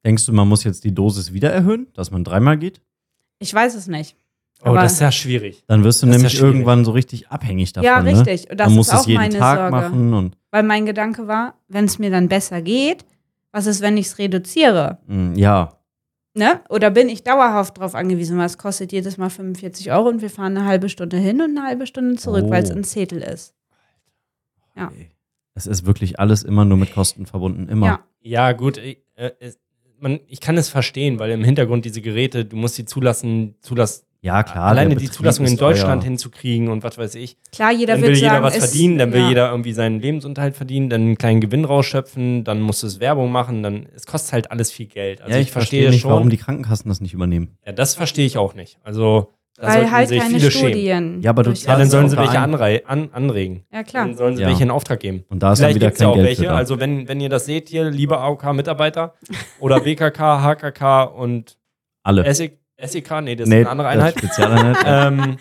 Denkst du, man muss jetzt die Dosis wieder erhöhen, dass man dreimal geht? Ich weiß es nicht. Oh, Aber- das ist ja schwierig. Dann wirst du Das nämlich ja irgendwann so richtig abhängig davon. ja, Ne? richtig. Und das Dann musst ist du auch es jeden meine Tag Sorge. machen und Weil mein Gedanke war, wenn es mir dann besser geht, was ist, wenn ich es reduziere? mh, ja. Ne? Oder bin ich dauerhaft darauf angewiesen, weil es kostet jedes Mal 45 Euro und wir fahren eine halbe Stunde hin und eine halbe Stunde zurück, Oh. weil es in Zettel ist. Ja. Ey. Es ist wirklich alles immer nur mit Kosten verbunden. Immer. Ja. Ja, gut. Ich, äh, es, man, ich kann es verstehen, weil im Hintergrund diese Geräte, du musst die zulassen, zulassen. Ja, klar. alleine die Zulassung in ist teuer. Deutschland hinzukriegen und was weiß ich. Klar, jeder dann wird will jeder sagen, was es- verdienen, dann will ja. jeder irgendwie seinen Lebensunterhalt verdienen, dann einen kleinen Gewinn rausschöpfen, dann musst du es Werbung machen, dann es kostet halt alles viel Geld. Also ja, ich, ich verstehe verstehe nicht, schon. warum die Krankenkassen das nicht übernehmen. ja, das verstehe ich auch nicht. Also da Weil sollten halt sich keine viele schämen. Studien. Ja, aber du Ja, dann sollen sie welche anrei an, anregen. Ja, klar. Dann sollen sie Ja. welche in Auftrag geben. Und da ist dann Vielleicht wieder gibt es ja kein auch Geld welche. für da. Also wenn, wenn ihr das seht hier, liebe AOK-Mitarbeiter oder BKK, HKK und Alle. SEK, SEK, nee, das ist eine andere Einheit. Das Spezialeinheit. ähm,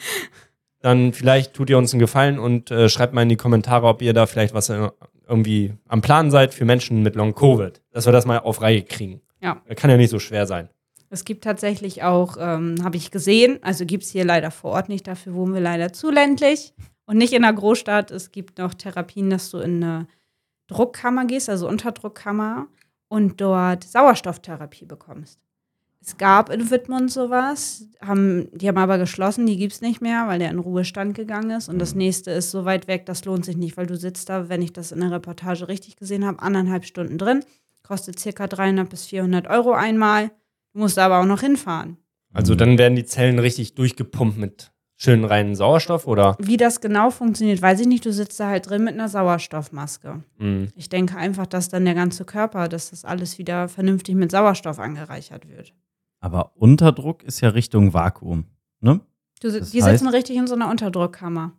dann vielleicht tut ihr uns einen Gefallen und äh, schreibt mal in die Kommentare, ob ihr da vielleicht was äh, irgendwie am Plan seid für Menschen mit Long Covid, dass wir das mal auf Reihe kriegen. Ja. Kann ja nicht so schwer sein. Es gibt tatsächlich auch, ähm, habe ich gesehen, also gibt es hier leider vor Ort nicht, dafür wohnen wir leider zu ländlich und nicht in einer Großstadt. Es gibt noch Therapien, dass du in eine Druckkammer gehst, also Unterdruckkammer, und dort Sauerstofftherapie bekommst. Es gab in Wittmund sowas, haben, die haben aber geschlossen, die gibt es nicht mehr, weil der in Ruhestand gegangen ist. Und das nächste ist so weit weg, das lohnt sich nicht, weil du sitzt da, wenn ich das in der Reportage richtig gesehen habe, anderthalb Stunden drin, kostet circa 300 bis 400 Euro einmal. Du musst aber auch noch hinfahren. Also Mhm. dann werden die Zellen richtig durchgepumpt mit schönen reinen Sauerstoff oder? Wie das genau funktioniert, weiß ich nicht. Du sitzt da halt drin mit einer Sauerstoffmaske. Mh. Ich denke einfach, dass dann der ganze Körper, dass das alles wieder vernünftig mit Sauerstoff angereichert wird. Aber Unterdruck ist ja Richtung Vakuum. Ne? Du, Das die heißt- sitzen richtig in so einer Unterdruckkammer.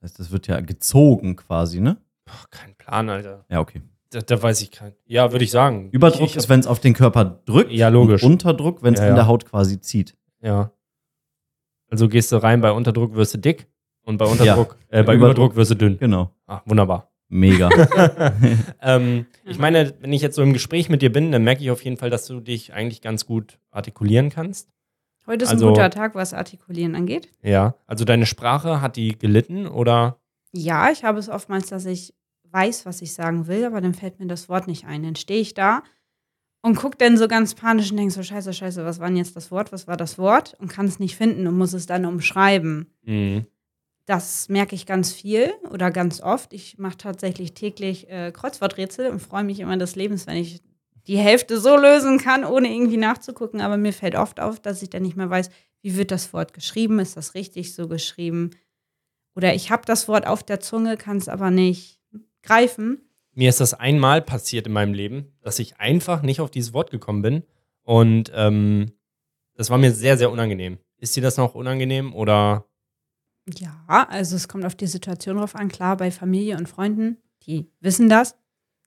Das heißt, das wird ja gezogen quasi, ne? Boah, kein Plan, Alter. Ja, okay. Da, da weiß ich kein. Ja, würde ich sagen. Überdruck ich, ist, wenn es auf den Körper drückt. Ja, logisch. Und Unterdruck, wenn es Ja, in ja. der Haut quasi zieht. Ja. Also gehst du rein, bei Unterdruck wirst du dick und bei Unterdruck, äh, bei Überdruck. Überdruck wirst du dünn. Genau. Ah, wunderbar. Mega. ähm, ich meine, wenn ich jetzt so im Gespräch mit dir bin, dann merke ich auf jeden Fall, dass du dich eigentlich ganz gut artikulieren kannst. Heute ist Also- ein guter Tag, was Artikulieren angeht. Ja. Also deine Sprache, hat die gelitten oder? Ja, ich habe es oftmals, dass ich weiß, was ich sagen will, aber dann fällt mir das Wort nicht ein. Dann stehe ich da und gucke dann so ganz panisch und denke so, scheiße, scheiße, was war denn jetzt das Wort, was war das Wort? Und kann es nicht finden und muss es dann umschreiben. Mhm. Das merke ich ganz viel oder ganz oft. Ich mache tatsächlich täglich äh, Kreuzworträtsel und freue mich immer des Lebens, wenn ich die Hälfte so lösen kann, ohne irgendwie nachzugucken. Aber mir fällt oft auf, dass ich dann nicht mehr weiß, wie wird das Wort geschrieben? Ist das richtig so geschrieben? Oder ich habe das Wort auf der Zunge, kann es aber nicht greifen. Mir ist das einmal passiert in meinem Leben, dass ich einfach nicht auf dieses Wort gekommen bin. Und ähm, das war mir sehr, sehr unangenehm. Ist dir das noch unangenehm oder? Ja, also es kommt auf die Situation drauf an. Klar, bei Familie und Freunden, die wissen das,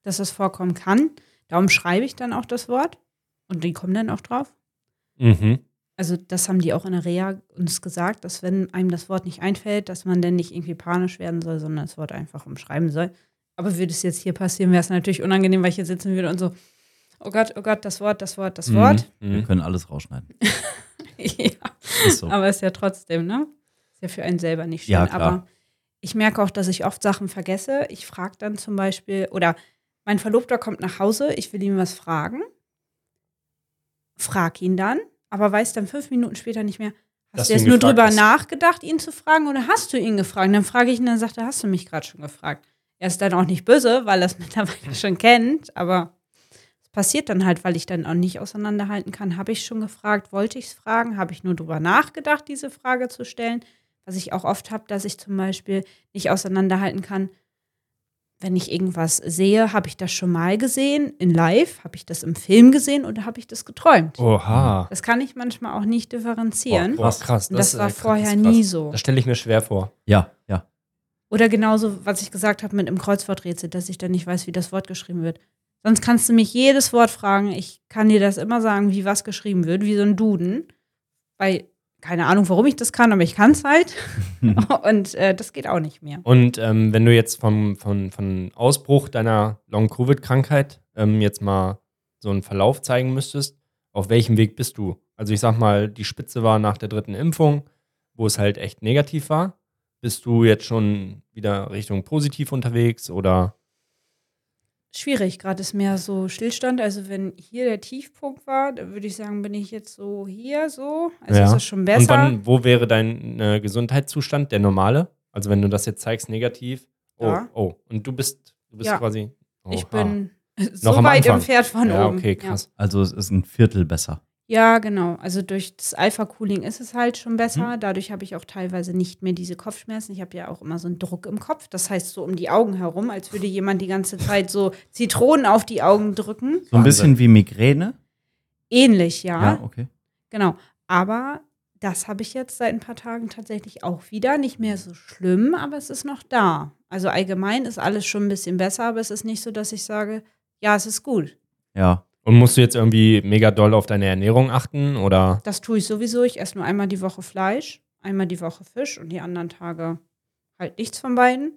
dass das vorkommen kann. Darum schreibe ich dann auch das Wort und die kommen dann auch drauf. Mhm. Also das haben die auch in der Reha uns gesagt, dass wenn einem das Wort nicht einfällt, dass man dann nicht irgendwie panisch werden soll, sondern das Wort einfach umschreiben soll. Aber würde es jetzt hier passieren, wäre es natürlich unangenehm, weil ich hier sitzen würde und so, Oh Gott, oh Gott, das Wort, das Wort, das Mhm. Wort. Wir Mhm. können alles rausschneiden. ja, Ist so. aber ist ja trotzdem, ne? Ist ja für einen selber nicht schön. Ja. Aber ich merke auch, dass ich oft Sachen vergesse. Ich frage dann zum Beispiel, oder mein Verlobter kommt nach Hause, ich will ihm was fragen, frag ihn dann, aber weiß dann fünf Minuten später nicht mehr, hast du du jetzt nur drüber hast. nachgedacht, ihn zu fragen, oder hast du ihn gefragt? Dann frage ich ihn, dann sagt er, hast du mich gerade schon gefragt. Er ist dann auch nicht böse, weil er es mittlerweile schon kennt, aber es passiert dann halt, weil ich dann auch nicht auseinanderhalten kann. Habe ich schon gefragt, wollte ich es fragen? Habe ich nur drüber nachgedacht, diese Frage zu stellen? Was ich auch oft habe, dass ich zum Beispiel nicht auseinanderhalten kann, wenn ich irgendwas sehe, habe ich das schon mal gesehen in live, habe ich das im Film gesehen oder habe ich das geträumt? Oha. Das kann ich manchmal auch nicht differenzieren. Boah, krass. Und das, war äh, vorher krass. nie so. Das stelle ich mir schwer vor. Ja, ja. Oder genauso, was ich gesagt habe mit dem Kreuzworträtsel, dass ich dann nicht weiß, wie das Wort geschrieben wird. Sonst kannst du mich jedes Wort fragen. Ich kann dir das immer sagen, wie was geschrieben wird, wie so ein Duden. Weil, keine Ahnung, warum ich das kann, aber ich kann es halt. Und äh, das geht auch nicht mehr. Und ähm, wenn du jetzt vom, von, von Ausbruch deiner Long-Covid-Krankheit ähm, jetzt mal so einen Verlauf zeigen müsstest, auf welchem Weg bist du? Also ich sag mal, die Spitze war nach der dritten Impfung, wo es halt echt negativ war. Bist du jetzt schon wieder Richtung positiv unterwegs oder? Schwierig, gerade ist mehr so Stillstand. Also, wenn hier der Tiefpunkt war, dann würde ich sagen, bin ich jetzt so hier so. Also, Ja. ist es schon Und besser. wann, wo wäre dein äh, Gesundheitszustand, der normale? Also wenn du das jetzt zeigst, negativ. Oh, Ja. oh. Und du bist, du bist Ja. quasi. ich Oha. bin Noch so weit Anfang. entfernt von Ja, oben. okay, krass. Also es ist ein Viertel besser. Ja, genau. Also durch das Alpha-Cooling ist es halt schon besser. Mhm. Dadurch habe ich auch teilweise nicht mehr diese Kopfschmerzen. Ich habe ja auch immer so einen Druck im Kopf. Das heißt so um die Augen herum, als würde jemand die ganze Zeit so Zitronen auf die Augen drücken. So ein bisschen wie Migräne. Ähnlich, ja. okay. Genau. Aber das habe ich jetzt seit ein paar Tagen tatsächlich auch wieder. Nicht mehr so schlimm, aber es ist noch da. Also allgemein ist alles schon ein bisschen besser, aber es ist nicht so, dass ich sage, ja, es ist gut. Ja. Und musst du jetzt irgendwie mega doll auf deine Ernährung achten oder? Das tue ich sowieso. Ich esse nur einmal die Woche Fleisch, einmal die Woche Fisch und die anderen Tage halt nichts von beiden.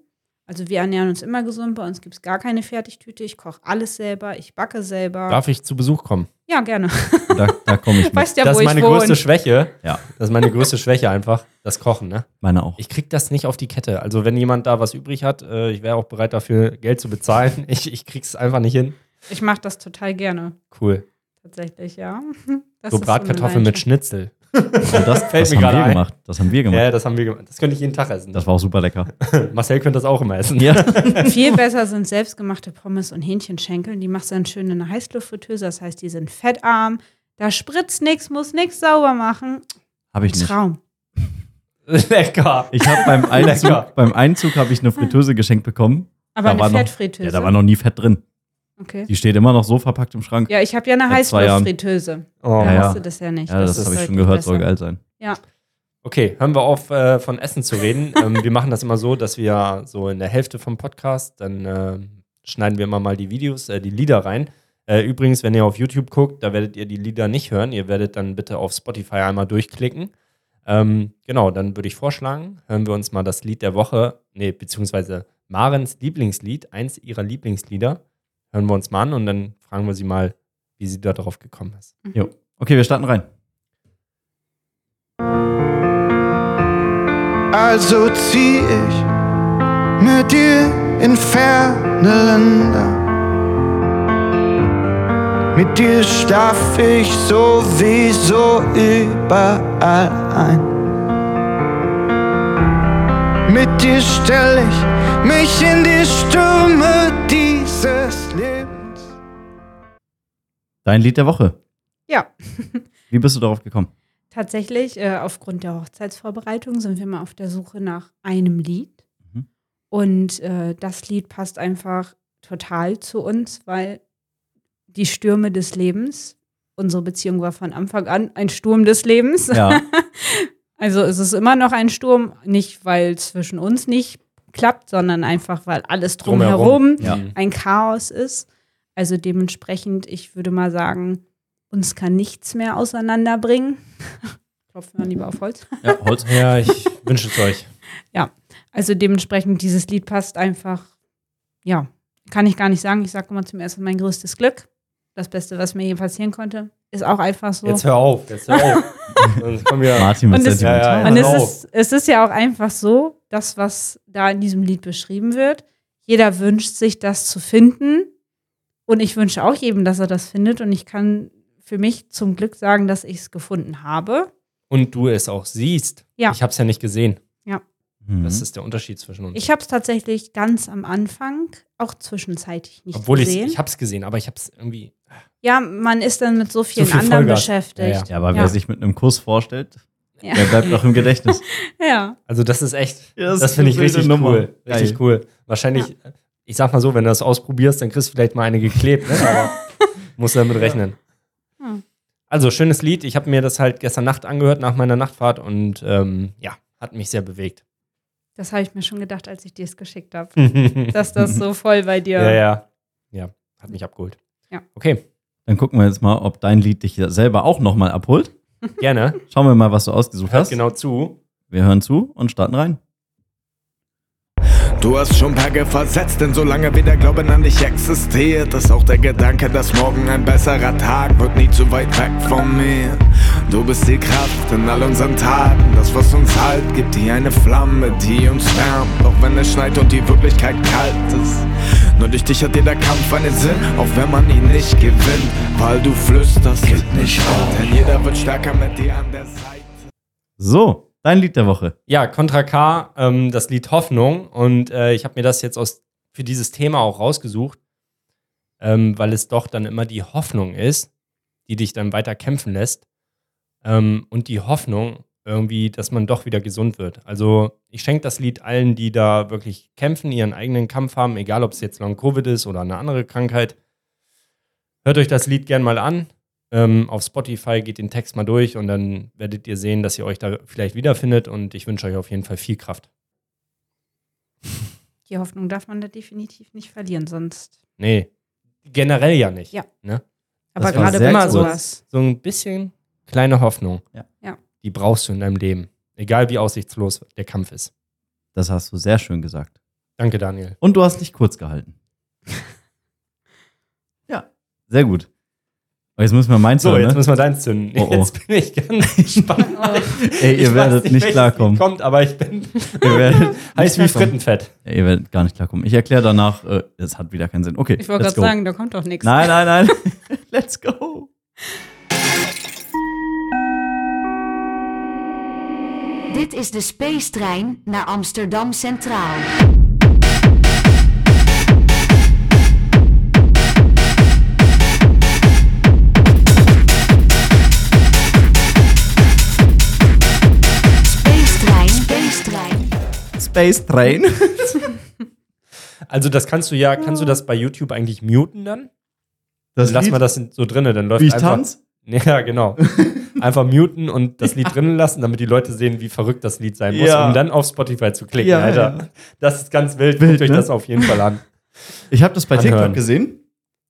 Also wir ernähren uns immer gesund. Bei uns gibt es gar keine Fertigtüte. Ich koche alles selber. Ich backe selber. Darf ich zu Besuch kommen? ja, gerne. Da, da komme ich mit. Weißt ja, das wo ist meine ich wohne. größte Schwäche. Ja. Das ist meine größte Schwäche einfach, das Kochen, ne? Meine auch. Ich krieg das nicht auf die Kette. Also wenn jemand da was übrig hat, äh, ich wäre auch bereit dafür Geld zu bezahlen. Ich, ich krieg's einfach nicht hin. Ich mache das total gerne. Cool. Tatsächlich, ja. Das so Bratkartoffeln eine mit Schnitzel. Und das, Fällt das mir haben gerade ein. gemacht. Das haben wir gemacht. Ja, das haben wir gemacht. Das könnte ich jeden Tag essen. Das war auch super lecker. Marcel könnte das auch immer essen. Ja. Viel besser sind selbstgemachte Pommes und Hähnchenschenkel. Die machst du dann schön in einer Heißluftfritteuse. Das heißt, die sind fettarm. Da spritzt nichts, muss nichts sauber machen. Habe ich nicht. Traum. Lecker. Ich habe beim. Einzug, beim Einzug habe ich eine Fritteuse geschenkt bekommen. Aber Da eine noch- Fettfritteuse. Ja, da war noch nie Fett drin. Okay. Die steht immer noch so verpackt im Schrank. Ja, ich habe ja eine. Heißluftfritteuse. Oh. Da Ja, hast ja. du das ja nicht. Ja, das, ist habe ich schon gehört, soll geil sein. Okay, hören wir auf, äh, von Essen zu reden. ähm, wir machen das immer so, dass wir so in der Hälfte vom Podcast, dann äh, schneiden wir immer mal die Videos, äh, die Lieder rein. Äh, übrigens, wenn ihr auf YouTube guckt, da werdet ihr die Lieder nicht hören. Ihr werdet dann bitte auf Spotify einmal durchklicken. Ähm, genau, dann würde ich vorschlagen, hören wir uns mal das Lied der Woche, nee, beziehungsweise Marens Lieblingslied, eins ihrer Lieblingslieder, hören wir uns mal an und dann fragen wir sie mal, wie sie da drauf gekommen ist. Jo. Okay, wir starten rein. Also zieh ich mit dir in ferne Länder. Mit dir schlaf ich sowieso überall ein. Mit dir stell ich mich in die Stürme dieses Lebens. Dein Lied der Woche. Ja, Wie bist du darauf gekommen? tatsächlich, äh, aufgrund der Hochzeitsvorbereitung sind wir mal auf der Suche nach einem Lied. Mhm. Und äh, das Lied passt einfach total zu uns, weil die Stürme des Lebens, unsere Beziehung war von Anfang an ein Sturm des Lebens. Ja. Also es ist immer noch ein Sturm, nicht weil zwischen uns nicht klappt, sondern einfach, weil alles drumherum Ja. Mhm. ein Chaos ist. Also dementsprechend, ich würde mal sagen, uns kann nichts mehr auseinanderbringen. Klopfen wir lieber auf Holz. ja, Holz. Ja, ich wünsche es euch. Also dementsprechend, dieses Lied passt einfach, ja, kann ich gar nicht sagen. Ich sage immer zum ersten mein größtes Glück. Das Beste, was mir je passieren konnte, ist auch einfach so. Jetzt hör auf, jetzt hör auf. Martin wird Und es- sentimental. Ja, ja, Und ja. es ist, es ist ja auch einfach so, das, was da in diesem Lied beschrieben wird, jeder wünscht sich, das zu finden. Und ich wünsche auch jedem, dass er das findet. Und ich kann für mich zum Glück sagen, dass ich es gefunden habe. Und du es auch siehst. Ja. Ich habe es ja nicht gesehen. Mhm. Das ist der Unterschied zwischen uns. Ich habe es tatsächlich ganz am Anfang, auch zwischenzeitlich nicht Obwohl ich gesehen. ich habe es gesehen, aber ich habe es irgendwie. ja, man ist dann mit so vielen viel anderen Vollgas. beschäftigt. ja, aber ja. wer sich mit einem Kuss vorstellt, Ja. der bleibt auch im Gedächtnis. ja. Also das ist echt. Ja, das das finde ich richtig Nummer. cool. Richtig Geil. cool. Wahrscheinlich, ich sag mal so, wenn du das ausprobierst, dann kriegst du vielleicht mal eine geklebt, ne? aber musst damit rechnen. Also, schönes Lied. Ich habe mir das halt gestern Nacht angehört nach meiner Nachtfahrt und ähm, ja, hat mich sehr bewegt. Das habe ich mir schon gedacht, als ich dir es geschickt habe. dass das so voll bei dir. ja, ja. Ja, hat mich abgeholt. Ja. Okay, Dann gucken wir jetzt mal, ob dein Lied dich selber auch nochmal abholt. Gerne. Schauen wir mal, was du ausgesucht Hört hast. genau zu. Wir hören zu und starten rein. Du hast schon Berge versetzt, denn solange wie der Glauben an dich existiert, ist auch der Gedanke, dass morgen ein besserer Tag wird nie zu weit weg von mir. Du bist die Kraft in all unseren Taten, das was uns halt gibt, hier eine Flamme, die uns wärmt, auch wenn es schneit und die Wirklichkeit kalt ist. Nur durch dich hat jeder Kampf einen Sinn, auch wenn man ihn nicht gewinnt, weil du flüsterst, gib nicht auf, denn jeder wird stärker mit dir an der Seite. So, dein Lied der Woche. Ja, Contra K, ähm, das Lied Hoffnung. Und äh, ich habe mir das jetzt aus, für dieses Thema auch rausgesucht, ähm, weil es doch dann immer die Hoffnung ist, die dich dann weiter kämpfen lässt. Ähm, und die Hoffnung irgendwie, dass man doch wieder gesund wird. Also ich schenke das Lied allen, die da wirklich kämpfen, ihren eigenen Kampf haben, egal ob es jetzt Long-Covid ist oder eine andere Krankheit. Hört euch das Lied gern mal an. Ähm, auf Spotify geht den Text mal durch und dann werdet ihr sehen, dass ihr euch da vielleicht wiederfindet und ich wünsche euch auf jeden Fall viel Kraft. Die Hoffnung darf man da definitiv nicht verlieren, sonst. Nee, generell ja nicht. Ja. Ne? Aber gerade cool. sowas. So ein bisschen kleine Hoffnung. Ja. Ja. Die brauchst du in deinem Leben. Egal wie aussichtslos der Kampf ist. Das hast du sehr schön gesagt. Danke, Daniel. Und du hast dich kurz gehalten. ja, sehr gut. Aber jetzt müssen wir meins So, hören, jetzt ne? müssen wir deins zünden. Oh, oh. Jetzt bin ich ganz gespannt. Ey, Ich ihr weiß werdet nicht welches klarkommen. Kommt, aber ich bin Ihr werdet heiß wie. Frittenfett. Ja, ihr werdet gar nicht klarkommen. Ich erkläre danach, äh, es hat wieder keinen Sinn. Okay, Ich wollte gerade sagen, da kommt doch nichts. Nein, nein, nein. let's go. Dit is de Space Trein naar Amsterdam Centraal. Space Trein, Space Trein. Space Train. Also das kannst du ja, kannst du das bei YouTube eigentlich muten dann? Das Lass Lied, mal das so drinne, dann läuft wie ich einfach. tanz? Ja, genau. Einfach muten und das Lied drinnen lassen, damit die Leute sehen, wie verrückt das Lied sein muss, Ja. um dann auf Spotify zu klicken, Ja, Alter. ja. Das ist ganz wild. Wild, Guckt euch ne? das auf jeden Fall an. Ich habe das bei Anhören. TikTok gesehen.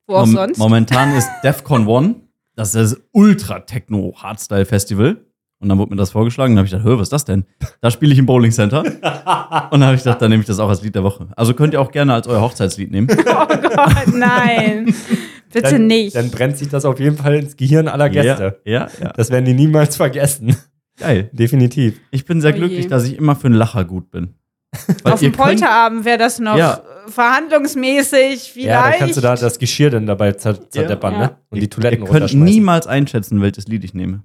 Wo auch Mom- sonst? Momentan ist DEFCON One, das ist das Ultra-Techno-Hardstyle-Festival. Und dann wurde mir das vorgeschlagen. Dann habe ich gedacht, hör, was ist das denn? Da spiele ich im Bowling Center. Und dann habe ich gedacht, dann nehme ich das auch als Lied der Woche. Also könnt ihr auch gerne als euer Hochzeitslied nehmen. Oh Gott, nein. Bitte Dann, nicht. Dann brennt sich das auf jeden Fall ins Gehirn aller Gäste. Ja, ja, ja. Das werden die niemals vergessen. Geil. Definitiv. Ich bin sehr Oh glücklich, dass ich immer für einen Lacher gut bin. Weil Auf ihr dem könnt- Polterabend wäre das noch Ja. verhandlungsmäßig vielleicht. Ja, da kannst du da das Geschirr dann dabei zer zerdeppern, Ja. ne? Und die Ihr Toiletten könnt runterschmeißen. niemals einschätzen, welches Lied ich nehme.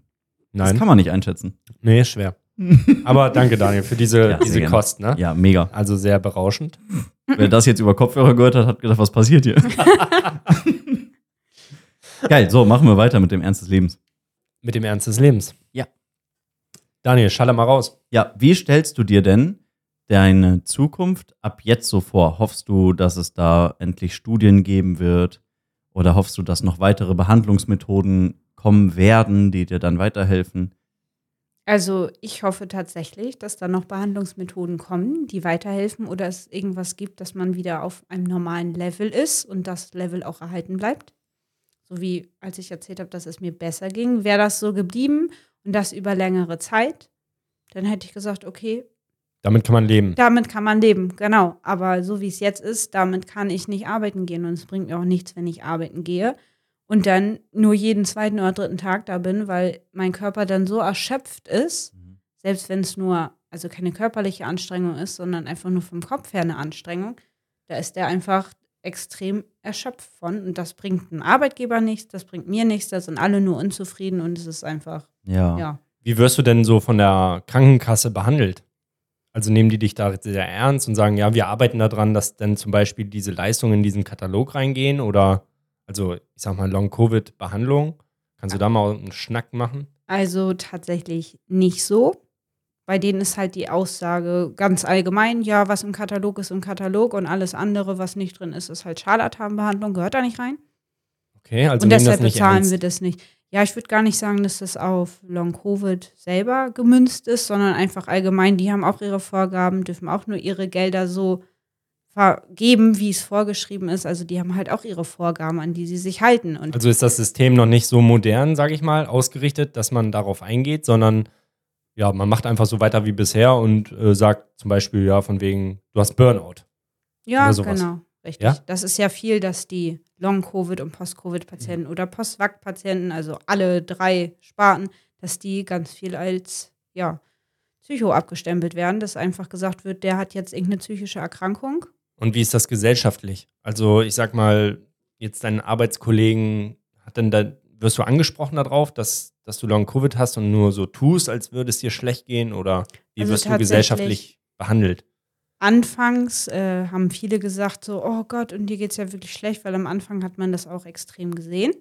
Das Nein. kann man nicht einschätzen. Nee, schwer. Aber danke, Daniel, für diese, Ja, diese gerne. Kost, ne? Ja, mega. Also sehr berauschend. Wer das jetzt über Kopfhörer gehört hat, hat gedacht, was passiert hier? Geil, so, machen wir weiter mit dem Ernst des Lebens. Mit dem Ernst des Lebens. Ja. Daniel, schaller mal raus. Ja, wie stellst du dir denn deine Zukunft ab jetzt so vor? Hoffst du, dass es da endlich Studien geben wird? Oder hoffst du, dass noch weitere Behandlungsmethoden kommen werden, die dir dann weiterhelfen? Also ich hoffe tatsächlich, dass da noch Behandlungsmethoden kommen, die weiterhelfen oder es irgendwas gibt, dass man wieder auf einem normalen Level ist und das Level auch erhalten bleibt. So wie als ich erzählt habe, dass es mir besser ging, wäre das so geblieben und das über längere Zeit, dann hätte ich gesagt, okay, Damit kann man leben. damit kann man leben, genau. Aber so wie es jetzt ist, damit kann ich nicht arbeiten gehen und es bringt mir auch nichts, wenn ich arbeiten gehe und dann nur jeden zweiten oder dritten Tag da bin, weil mein Körper dann so erschöpft ist, Mhm. selbst wenn es nur, also keine körperliche Anstrengung ist, sondern einfach nur vom Kopf her eine Anstrengung, da ist der einfach extrem erschöpft von. Und das bringt dem Arbeitgeber nichts, das bringt mir nichts, da sind alle nur unzufrieden und es ist einfach, Ja. ja. Wie wirst du denn so von der Krankenkasse behandelt? Also nehmen die dich da sehr ernst und sagen, ja, wir arbeiten daran, dass dann zum Beispiel diese Leistungen in diesen Katalog reingehen oder, also ich sag mal, Long-Covid-Behandlung. Kannst du da mal einen Schnack machen? Also tatsächlich nicht so. Bei denen ist halt die Aussage ganz allgemein, ja, was im Katalog ist im Katalog und alles andere, was nicht drin ist, ist halt Scharlatanbehandlung, gehört da nicht rein. Okay, also und deshalb bezahlen ernst. wir das nicht. Ja, ich würde gar nicht sagen, dass das auf Long-Covid selber gemünzt ist, sondern einfach allgemein, die haben auch ihre Vorgaben, dürfen auch nur ihre Gelder so vergeben, wie es vorgeschrieben ist. Also die haben halt auch ihre Vorgaben, an die sie sich halten. Und Also ist das System noch nicht so modern, sage ich mal, ausgerichtet, dass man darauf eingeht, sondern ja, man macht einfach so weiter wie bisher und äh, sagt zum Beispiel, ja, von wegen, du hast Burnout. Ja, genau. Richtig. Ja? Das ist ja viel, dass die Long-Covid- und Post-Covid-Patienten oder Post-Vac-Patienten, also alle drei Sparten, dass die ganz viel als, ja, Psycho abgestempelt werden, dass einfach gesagt wird, der hat jetzt irgendeine psychische Erkrankung. Und wie ist das gesellschaftlich? Also ich sag mal, jetzt deinen Arbeitskollegen, hat denn da, wirst du angesprochen darauf, dass, dass du Long-Covid hast und nur so tust, als würde es dir schlecht gehen? Oder wie Also wirst du gesellschaftlich behandelt? Anfangs äh, haben viele gesagt so, oh Gott, und dir geht es ja wirklich schlecht, weil am Anfang hat man das auch extrem gesehen.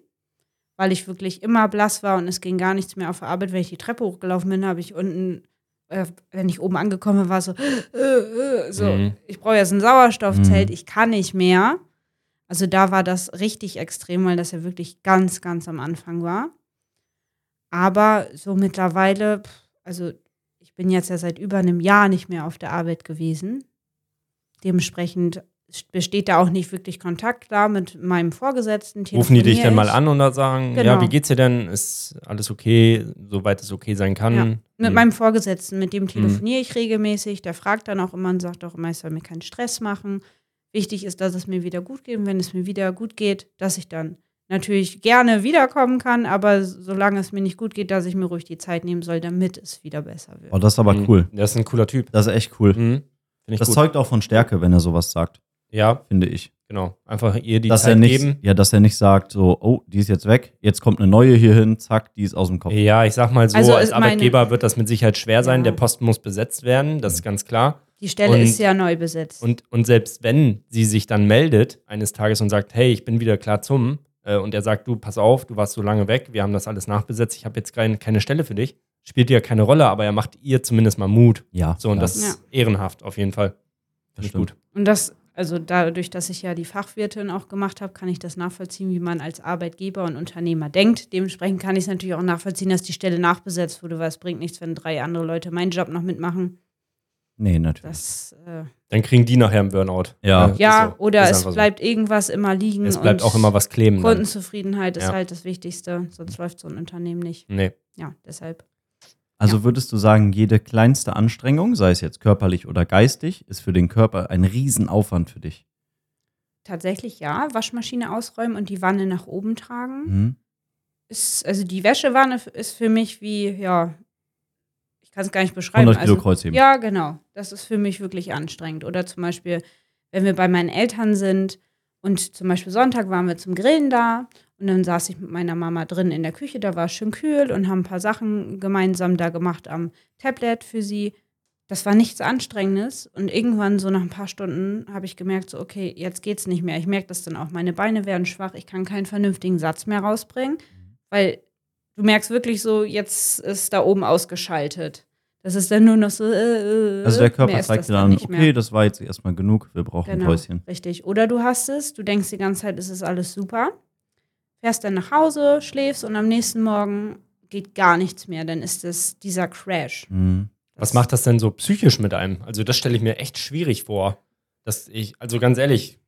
Weil ich wirklich immer blass war und es ging gar nichts mehr auf der Arbeit. Wenn ich die Treppe hochgelaufen bin, habe ich unten, äh, wenn ich oben angekommen war, so, äh, äh, so Mhm. ich brauche jetzt ein Sauerstoffzelt, Mhm. ich kann nicht mehr. Also da war das richtig extrem, weil das ja wirklich ganz, ganz am Anfang war. Aber so mittlerweile, also ich bin jetzt ja seit über einem Jahr nicht mehr auf der Arbeit gewesen. Dementsprechend besteht da auch nicht wirklich Kontakt da mit meinem Vorgesetzten. Rufen die dich dann mal an und dann sagen, ja, Genau. wie geht's dir denn? Ist alles okay, soweit es okay sein kann? Ja, Mit Hm. meinem Vorgesetzten, mit dem telefoniere ich regelmäßig. Der fragt dann auch immer und sagt auch immer, ich soll mir keinen Stress machen. Wichtig ist, dass es mir wieder gut geht. Und wenn es mir wieder gut geht, dass ich dann natürlich gerne wiederkommen kann, aber solange es mir nicht gut geht, dass ich mir ruhig die Zeit nehmen soll, damit es wieder besser wird. Oh, das ist aber Mhm. cool. Das ist ein cooler Typ. Das ist echt cool. Mhm. Das gut. zeugt auch von Stärke, wenn er sowas sagt, ja, finde ich. genau. Einfach ihr die dass Zeit er nicht, geben. ja, dass er nicht sagt, so, oh, die ist jetzt weg, jetzt kommt eine neue hier hin, zack, die ist aus dem Kopf. Ja, ich sag mal so, Also als Arbeitgeber wird das mit Sicherheit schwer sein. Ja. Der Posten muss besetzt werden, das ist ganz klar. Die Stelle Und- ist ja neu besetzt. Und, und selbst wenn sie sich dann meldet eines Tages und sagt, hey, ich bin wieder klar zum, äh, und er sagt, du, pass auf, du warst so lange weg, wir haben das alles nachbesetzt, ich habe jetzt kein, keine Stelle für dich, spielt ja keine Rolle, aber er macht ihr zumindest mal Mut. Ja, So, und klar, das ist ehrenhaft auf jeden Fall. das Finde ich stimmt. gut. Und das, also dadurch, dass ich ja die Fachwirtin auch gemacht habe, kann ich das nachvollziehen, wie man als Arbeitgeber und Unternehmer denkt. Dementsprechend kann ich es natürlich auch nachvollziehen, dass die Stelle nachbesetzt wurde, weil es bringt nichts, wenn drei andere Leute meinen Job noch mitmachen. Nee, natürlich. Das, äh, Dann kriegen die nachher einen Burnout. Ja. Ja, so. oder es so. bleibt irgendwas immer liegen. Es bleibt und auch immer was kleben. Dann. Kundenzufriedenheit ist Ja. halt das Wichtigste, sonst läuft so ein Unternehmen nicht. Nee. Ja, deshalb. Also würdest du sagen, jede kleinste Anstrengung, sei es jetzt körperlich oder geistig, ist für den Körper ein Riesenaufwand für dich. Tatsächlich ja, Waschmaschine ausräumen und die Wanne nach oben tragen. Mhm. Ist, also die Wäschewanne ist für mich wie, ja, kann es gar nicht beschreiben. 100 Kilo also, Kreuzheben. Ja, genau. Das ist für mich wirklich anstrengend. Oder zum Beispiel, wenn wir bei meinen Eltern sind und zum Beispiel Sonntag waren wir zum Grillen da und dann saß ich mit meiner Mama drin in der Küche, da war es schön kühl und haben ein paar Sachen gemeinsam da gemacht am Tablet für sie. Das war nichts Anstrengendes und irgendwann so nach ein paar Stunden habe ich gemerkt, so okay, jetzt geht's nicht mehr. Ich merke das dann auch, meine Beine werden schwach, ich kann keinen vernünftigen Satz mehr rausbringen, weil du merkst wirklich so, jetzt ist da oben ausgeschaltet. Das ist dann nur noch so. Äh, äh, Also der Körper mehr zeigt das dir dann, nicht mehr. okay, das war jetzt erstmal genug, wir brauchen ein Genau, Päuschen. richtig. Oder du hast es, du denkst die ganze Zeit, es ist alles super, fährst dann nach Hause, schläfst und am nächsten Morgen geht gar nichts mehr. Dann ist es dieser Crash. Mhm. Was macht das denn so psychisch mit einem? Also, das stelle ich mir echt schwierig vor. Dass ich, also ganz ehrlich,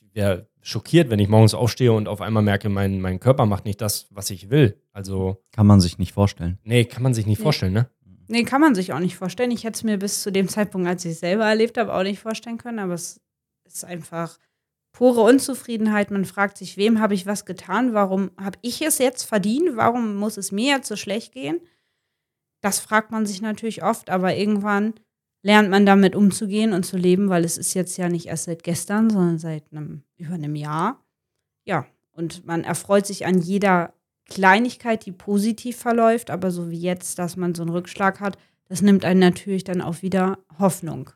ich wäre schockiert, wenn ich morgens aufstehe und auf einmal merke, mein, mein Körper macht nicht das, was ich will. Also, Kann man sich nicht vorstellen. nee, kann man sich nicht Nee. vorstellen, ne? Nee, kann man sich auch nicht vorstellen. Ich hätte es mir bis zu dem Zeitpunkt, als ich es selber erlebt habe, auch nicht vorstellen können, aber es ist einfach pure Unzufriedenheit. Man fragt sich, wem habe ich was getan? Warum habe ich es jetzt verdient? Warum muss es mir jetzt so schlecht gehen? Das fragt man sich natürlich oft, aber irgendwann lernt man damit umzugehen und zu leben, weil es ist jetzt ja nicht erst seit gestern, sondern seit einem, über einem Jahr. Ja, und man erfreut sich an jeder Kleinigkeit, die positiv verläuft, aber so wie jetzt, dass man so einen Rückschlag hat, das nimmt einen natürlich dann auch wieder Hoffnung.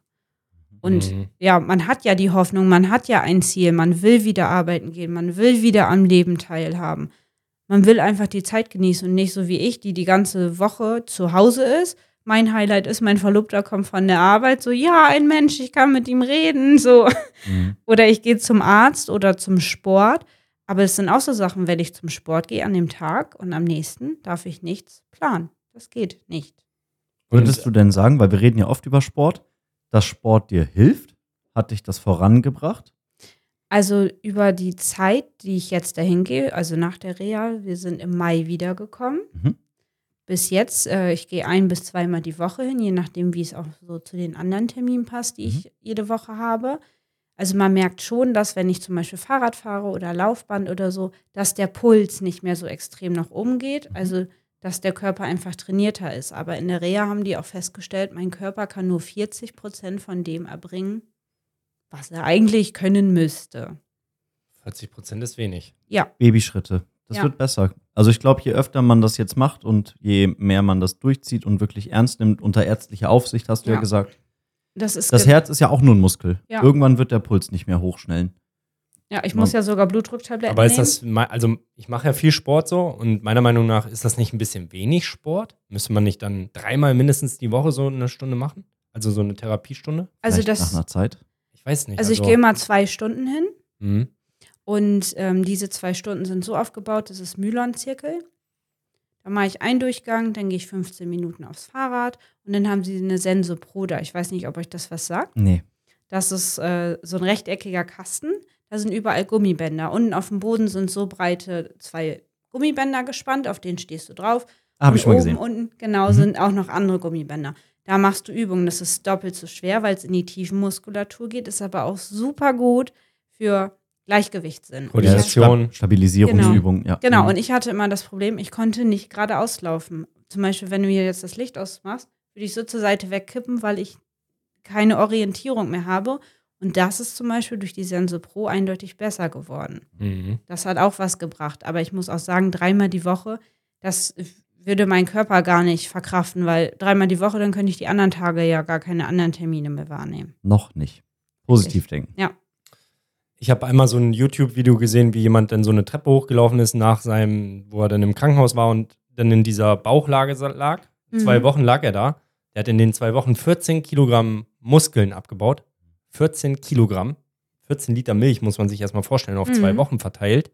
Und Mhm. ja, man hat ja die Hoffnung, man hat ja ein Ziel, man will wieder arbeiten gehen, man will wieder am Leben teilhaben. Man will einfach die Zeit genießen und nicht so wie ich, die die ganze Woche zu Hause ist. Mein Highlight ist, mein Verlobter kommt von der Arbeit, so, ja, ein Mensch, ich kann mit ihm reden, so. Mhm. Oder ich gehe zum Arzt oder zum Sport. Aber es sind auch so Sachen, wenn ich zum Sport gehe an dem Tag und am nächsten darf ich nichts planen. Das geht nicht. Würdest du denn sagen, weil wir reden ja oft über Sport, dass Sport dir hilft? Hat dich das vorangebracht? Also über die Zeit, die ich jetzt dahin gehe, also nach der Reha, wir sind im Mai wiedergekommen. Mhm. Bis jetzt, äh, ich gehe ein bis zweimal die Woche hin, je nachdem, wie es auch so zu den anderen Terminen passt, die ich jede Woche habe. Also man merkt schon, dass wenn ich zum Beispiel Fahrrad fahre oder Laufband oder so, dass der Puls nicht mehr so extrem nach oben geht. Also dass der Körper einfach trainierter ist. Aber in der Reha haben die auch festgestellt, mein Körper kann nur 40 Prozent von dem erbringen, was er eigentlich können müsste. 40 Prozent ist wenig. Ja, Babyschritte. Das Ja. wird besser. Also ich glaube, je öfter man das jetzt macht und je mehr man das durchzieht und wirklich ernst nimmt, unter ärztlicher Aufsicht, hast du ja, Ja. gesagt. Das ist Das Herz ist ja auch nur ein Muskel. Ja. Irgendwann wird der Puls nicht mehr hochschnellen. Ja, ich muss ja sogar Blutdrucktabletten Aber ist nehmen. das, also ich mache ja viel Sport so und meiner Meinung nach ist das nicht ein bisschen wenig Sport? Müsste man nicht dann dreimal mindestens die Woche so eine Stunde machen? Also so eine Therapiestunde? also Vielleicht das, nach einer Zeit. Ich weiß nicht. also ich gehe immer zwei Stunden hin Mhm. und ähm, diese zwei Stunden sind so aufgebaut, das ist Mylon-Zirkel. Da mache ich einen Durchgang, dann gehe ich 15 Minuten aufs Fahrrad und dann haben sie eine Sensoproda. Ich weiß nicht, ob euch das was sagt. Nee. Das ist äh, so ein rechteckiger Kasten. Da sind überall Gummibänder. Unten auf dem Boden sind so breite zwei Gummibänder gespannt, auf denen stehst du drauf. Habe Und ich mal oben gesehen. unten, genau, Mhm. sind auch noch andere Gummibänder. Da machst du Übungen. Das ist doppelt so schwer, weil es in die Tiefenmuskulatur geht, ist aber auch super gut für Das ist Sta Stabilisierungsübung, ja. Genau, Mhm. und ich hatte immer das Problem, ich konnte nicht geradeaus laufen. Zum Beispiel, wenn du hier jetzt das Licht ausmachst, würde ich so zur Seite wegkippen, weil ich keine Orientierung mehr habe. Und das ist zum Beispiel durch die Sense Pro eindeutig besser geworden. Mhm. Das hat auch was gebracht. Aber ich muss auch sagen, dreimal die Woche, das würde mein Körper gar nicht verkraften, weil dreimal die Woche, dann könnte ich die anderen Tage ja gar keine anderen Termine mehr wahrnehmen. Noch nicht. Positiv denken. Ja. Ich habe einmal so ein YouTube-Video gesehen, wie jemand dann so eine Treppe hochgelaufen ist nach seinem, wo er dann im Krankenhaus war und dann in dieser Bauchlage lag. Zwei Mhm. Wochen lag er da. Der hat in den zwei Wochen 14 Kilogramm Muskeln abgebaut. 14 Kilogramm. 14 Liter Milch muss man sich erstmal vorstellen, auf zwei Mhm. Wochen verteilt.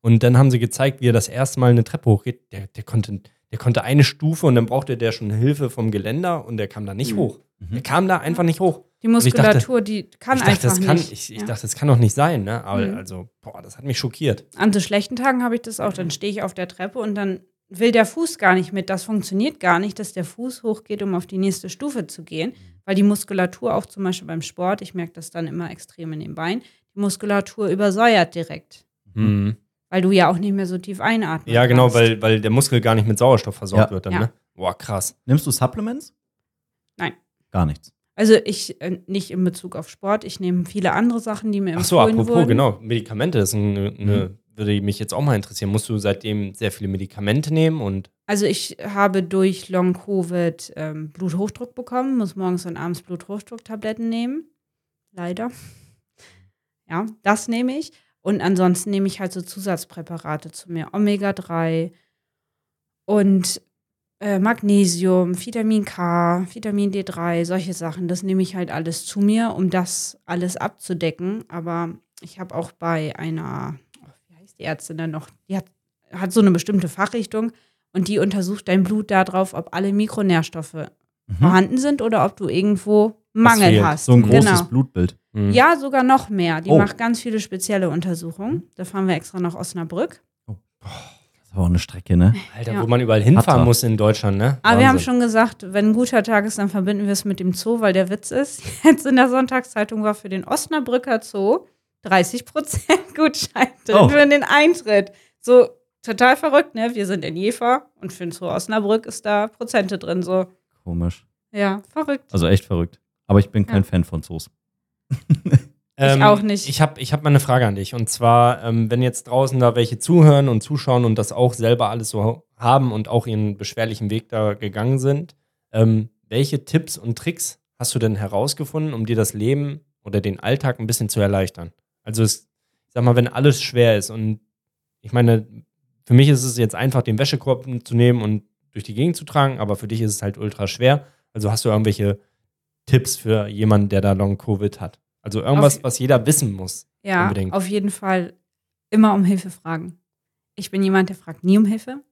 Und dann haben sie gezeigt, wie er das erste Mal eine Treppe hochgeht. Der, der, konnte, der konnte eine Stufe und dann brauchte der schon Hilfe vom Geländer und der kam da nicht Mhm. hoch. Mhm. Der kam da einfach nicht hoch. Die ich dachte- Muskulatur, die kann ich dachte, einfach das kann, nicht. Ich, ich Ja. dachte, das kann doch nicht sein, ne? Aber Mhm. also, boah, das hat mich schockiert. An so schlechten Tagen habe ich das auch. Dann stehe ich auf der Treppe und dann will der Fuß gar nicht mit. Das funktioniert gar nicht, dass der Fuß hochgeht, um auf die nächste Stufe zu gehen. Weil die Muskulatur, auch zum Beispiel beim Sport, ich merke das dann immer extrem in den Beinen, die Muskulatur übersäuert direkt. Mhm. Weil du ja auch nicht mehr so tief einatmen Ja, genau, kannst. weil, weil der Muskel gar nicht mit Sauerstoff versorgt Ja. wird dann, Ja. ne? Boah, krass. Nimmst du Supplements? Nein. Gar nichts. Also ich äh, nicht in Bezug auf Sport, ich nehme viele andere Sachen, die mir Ach so, empfohlen apropos, wurden. genau. Medikamente ist eine, Mhm. eine, würde mich jetzt auch mal interessieren. Musst du seitdem sehr viele Medikamente nehmen und Also ich habe durch Long Covid ähm, Bluthochdruck bekommen, muss morgens und abends Bluthochdrucktabletten nehmen. Leider. Ja, das nehme ich. Und ansonsten nehme ich halt so Zusatzpräparate zu mir. Omega-3 und äh, Magnesium, Vitamin K, Vitamin D3, solche Sachen. Das nehme ich halt alles zu mir, um das alles abzudecken. Aber ich habe auch bei einer, oh, wie heißt die Ärztin denn noch? Die hat, hat so eine bestimmte Fachrichtung und die untersucht dein Blut darauf, ob alle Mikronährstoffe Mhm. vorhanden sind oder ob du irgendwo Mangel hast. So ein großes genau. Blutbild. Mhm. Ja, sogar noch mehr. Die Oh. macht ganz viele spezielle Untersuchungen. Da fahren wir extra nach Osnabrück. Das ist aber auch eine Strecke, ne? Alter, Ja. wo man überall hinfahren Hatter. muss in Deutschland, ne? Aber wir haben Wahnsinn. schon gesagt, wenn ein guter Tag ist, dann verbinden wir es mit dem Zoo, weil der Witz ist, jetzt in der Sonntagszeitung war für den Osnabrücker Zoo 30% Gutschein drin Oh. für den Eintritt. So total verrückt, ne? Wir sind in Jever und für den Zoo Osnabrück ist da Prozente drin. So, Komisch. ja, verrückt. Also echt verrückt. Aber ich bin kein Ja. Fan von Zoos. Ähm, auch nicht. Ich habe ich hab mal eine Frage an dich. Und zwar, ähm, wenn jetzt draußen da welche zuhören und zuschauen und das auch selber alles so haben und auch ihren beschwerlichen Weg da gegangen sind, ähm, welche Tipps und Tricks hast du denn herausgefunden, um dir das Leben oder den Alltag ein bisschen zu erleichtern? Also, es, ich sag mal, wenn alles schwer ist und ich meine, für mich ist es jetzt einfach, den Wäschekorb zu nehmen und durch die Gegend zu tragen, aber für dich ist es halt ultra schwer. Also hast du irgendwelche Tipps für jemanden, der da Long-Covid hat? Also irgendwas, Auf- was jeder wissen muss. Ja, Unbedingt. auf jeden Fall immer um Hilfe fragen. Ich bin jemand, der fragt nie um Hilfe.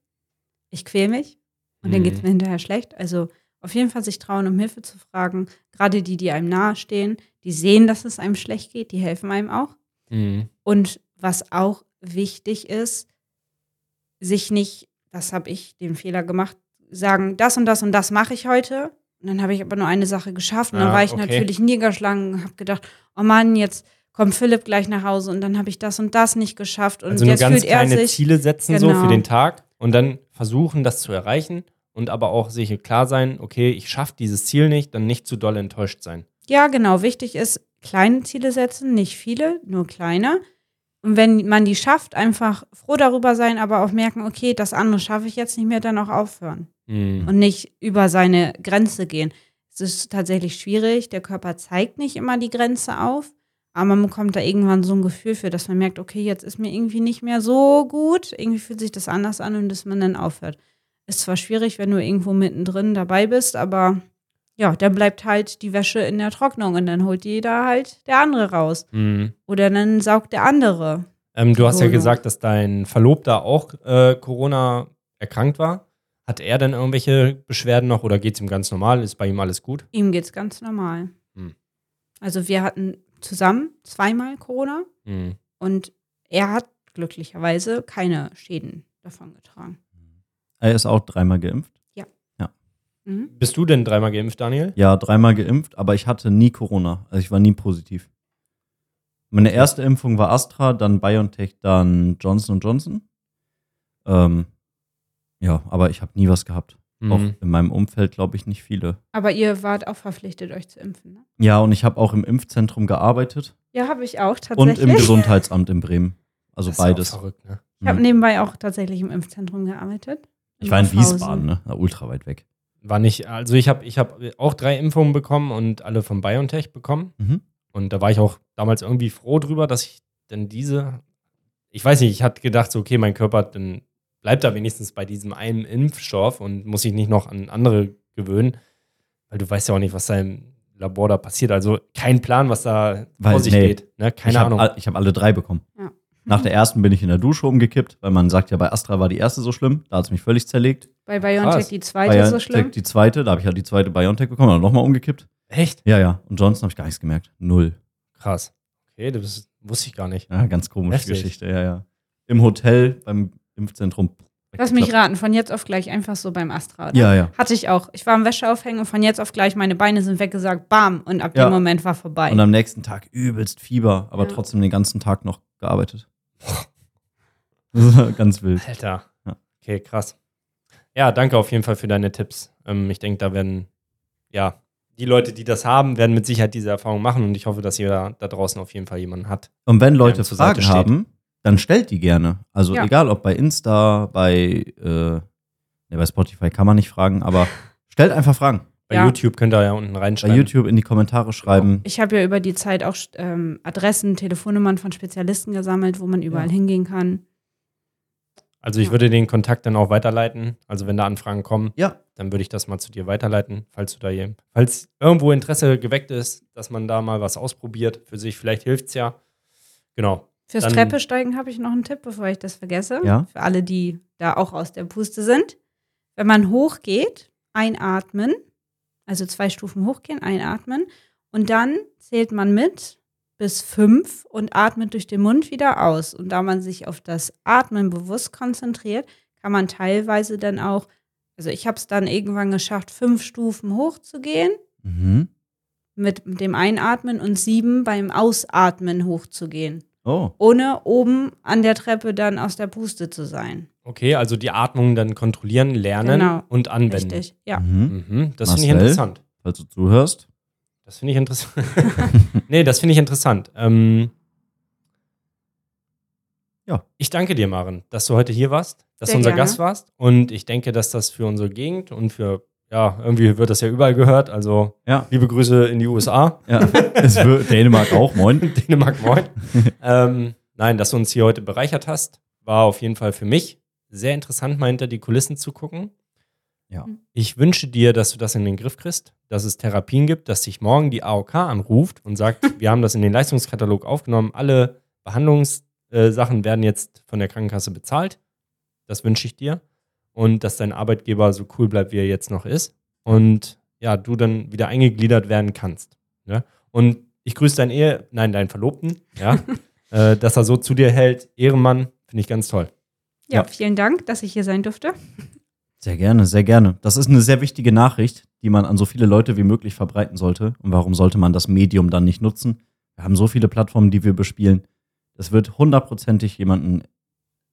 Ich quäle mich und dann Mhm. geht es mir hinterher schlecht. Also auf jeden Fall sich trauen, um Hilfe zu fragen. Gerade die, die einem nahestehen, die sehen, dass es einem schlecht geht, die helfen einem auch. Mhm. Und was auch wichtig ist, sich nicht, das habe ich den Fehler gemacht, sagen, das und das und das mache ich heute. Und dann habe ich aber nur eine Sache geschafft. Und dann Ah, war ich okay. natürlich niedergeschlagen und habe gedacht, oh Mann, jetzt kommt Philipp gleich nach Hause und dann habe ich das und das nicht geschafft. Und Also nur jetzt ganz fühlt er kleine sich. Ziele setzen so Genau. für den Tag und dann versuchen, das zu erreichen und aber auch sich klar sein, okay, ich schaffe dieses Ziel nicht, dann nicht zu doll enttäuscht sein. Ja, genau. Wichtig ist, kleine Ziele setzen, nicht viele, nur kleine. Und wenn man die schafft, einfach froh darüber sein, aber auch merken, okay, das andere schaffe ich jetzt nicht mehr, dann auch aufhören. Mhm. und nicht über seine Grenze gehen. Es ist tatsächlich schwierig. Der Körper zeigt nicht immer die Grenze auf, aber man bekommt da irgendwann so ein Gefühl für, dass man merkt, okay, jetzt ist mir irgendwie nicht mehr so gut. Irgendwie fühlt sich das anders an und dass man dann aufhört. Ist zwar schwierig, wenn du irgendwo mittendrin dabei bist, aber ja, dann bleibt halt die Wäsche in der Trocknung und dann holt da halt der andere raus. Mhm. Oder dann saugt der andere. Ähm, du hast ja gesagt, dass dein Verlobter auch äh, Corona erkrankt war. Hat er denn irgendwelche Beschwerden noch oder geht es ihm ganz normal? Ist bei ihm alles gut? Ihm geht's ganz normal. Hm. Also wir hatten zusammen zweimal Corona. Mhm. Und er hat glücklicherweise keine Schäden davon getragen. Er ist auch dreimal geimpft. Mhm. Bist du denn dreimal geimpft, Daniel? Ja, dreimal geimpft, aber ich hatte nie Corona. Also ich war nie positiv. Meine erste Impfung war Astra, dann BioNTech, dann Johnson Johnson. Ähm, ja, aber ich habe nie was gehabt. Auch Mhm. in meinem Umfeld, glaube ich, nicht viele. Aber ihr wart auch verpflichtet, euch zu impfen, ne? Ja, und ich habe auch im Impfzentrum gearbeitet Ja, habe ich auch und tatsächlich. im Gesundheitsamt in Bremen. Also Das ist ja beides. Auch verrückt, ne? ich habe Mhm. nebenbei auch tatsächlich im Impfzentrum gearbeitet. Ich war in. Wiesbaden, ne? Na, ultra weit weg. War nicht, also ich habe ich hab auch drei Impfungen bekommen und alle von BioNTech bekommen. Mhm. Und da war ich auch damals irgendwie froh drüber, dass ich denn diese, ich weiß nicht, ich hatte gedacht, so, okay, mein Körper, dann bleibt da wenigstens bei diesem einen Impfstoff und muss sich nicht noch an andere gewöhnen, weil du weißt ja auch nicht, was da im Labor da passiert. Also kein Plan, was da Weil, vor sich nee. geht. Ne? Keine ich Ahnung. Hab, ich habe alle drei bekommen. Ja. Nach der ersten bin ich in der Dusche umgekippt, weil man sagt ja, bei Astra war die erste so schlimm. Da hat es mich völlig zerlegt. Bei BioNTech Krass. die zweite so schlimm. die zweite, da habe ich halt die zweite BioNTech bekommen, dann nochmal umgekippt. Echt? Ja, ja. Und Johnson habe ich gar nichts gemerkt. Null. Krass. Okay, das wusste ich gar nicht. Ja, ganz komische Heftig. Geschichte, ja, ja. Im Hotel, beim Impfzentrum. Lass mich raten, von jetzt auf gleich einfach so beim Astra. Oder? Ja, ja. Hatte ich auch. Ich war am Wäscheaufhängen und von jetzt auf gleich meine Beine sind weggesagt, bam. Und ab Ja. dem Moment war vorbei. Und am nächsten Tag übelst Fieber, aber Ja. trotzdem den ganzen Tag noch gearbeitet. Ganz wild. Alter. Ja. Okay, krass. Ja, danke auf jeden Fall für deine Tipps. Ähm, ich denke, da werden, ja, die Leute, die das haben, werden mit Sicherheit diese Erfahrung machen und ich hoffe, dass ihr da draußen auf jeden Fall jemanden hat. Und wenn Leute Ja, zur Seite Fragen steht. haben, dann stellt die gerne. Also Ja. egal, ob bei Insta, bei, äh, ne, bei Spotify kann man nicht fragen, aber stellt einfach Fragen. Bei Ja. YouTube könnt ihr ja unten Bei reinschreiben. YouTube in die Kommentare schreiben. Ich habe ja über die Zeit auch ähm, Adressen, Telefonnummern von Spezialisten gesammelt, wo man überall Ja. hingehen kann. Also ich Ja. würde den Kontakt dann auch weiterleiten. Also wenn da Anfragen kommen, Ja, dann würde ich das mal zu dir weiterleiten, falls du da hier, falls irgendwo Interesse geweckt ist, dass man da mal was ausprobiert für sich. Vielleicht hilft es ja. Genau. Fürs Dann- Treppesteigen habe ich noch einen Tipp, bevor ich das vergesse. Ja. Für alle, die da auch aus der Puste sind. Wenn man hochgeht, einatmen, also zwei Stufen hochgehen, einatmen und dann zählt man mit bis fünf und atmet durch den Mund wieder aus. Und da man sich auf das Atmen bewusst konzentriert, kann man teilweise dann auch, also ich habe es dann irgendwann geschafft, fünf Stufen hochzugehen Mhm. mit dem Einatmen und sieben beim Ausatmen hochzugehen. Oh, Ohne oben an der Treppe dann aus der Puste zu sein. Okay, also die Atmung dann kontrollieren, lernen Genau. und anwenden. Richtig, ja. mhm. Mhm, das finde ich interessant. falls du zuhörst. Das finde ich interessant. nee, das finde ich interessant. Ähm, Ja. Ich danke dir, Maren, dass du heute hier warst, dass Sehr du unser gerne. Gast warst. Und ich denke, dass das für unsere Gegend und für, ja, irgendwie wird das ja überall gehört. Also Ja, liebe Grüße in die USA. ja. es wird Dänemark auch, moin. Dänemark, moin. ähm, nein, dass du uns hier heute bereichert hast, war auf jeden Fall für mich sehr interessant, mal hinter die Kulissen zu gucken. Ja. Ich wünsche dir, dass du das in den Griff kriegst, dass es Therapien gibt, dass sich morgen die AOK anruft und sagt, wir haben das in den Leistungskatalog aufgenommen, alle Behandlungssachen werden jetzt von der Krankenkasse bezahlt. Das wünsche ich dir. Und dass dein Arbeitgeber so cool bleibt, wie er jetzt noch ist. Und ja, du dann wieder eingegliedert werden kannst. Ja? Und ich grüße deinen Ehe, nein, deinen Verlobten, ja, äh, dass er so zu dir hält. Ehrenmann, finde ich ganz toll. ja. Ja. vielen Dank, dass ich hier sein durfte. Sehr gerne, sehr gerne. Das ist eine sehr wichtige Nachricht, die man an so viele Leute wie möglich verbreiten sollte. Und warum sollte man das Medium dann nicht nutzen? Wir haben so viele Plattformen, die wir bespielen. Es wird hundertprozentig jemanden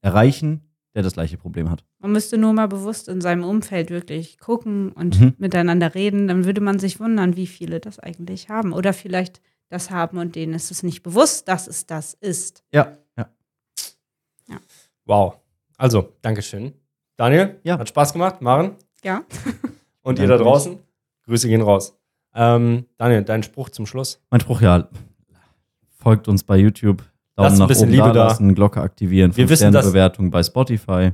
erreichen, der das gleiche Problem hat. Man müsste nur mal bewusst in seinem Umfeld wirklich gucken und Mhm. miteinander reden. Dann würde man sich wundern, wie viele das eigentlich haben. Oder vielleicht das haben und denen ist es nicht bewusst, dass es das ist. Ja, ja. Wow. Also, Dankeschön. Daniel, Ja. hat Spaß gemacht. Maren Ja. und ihr da draußen, Grüße gehen raus. Ähm, Daniel, dein Spruch zum Schluss. Mein Spruch ja, folgt uns bei YouTube, Daumen ein nach bisschen oben Liebe da lassen, Glocke aktivieren, Wir 5 wissen, Bewertung bei Spotify.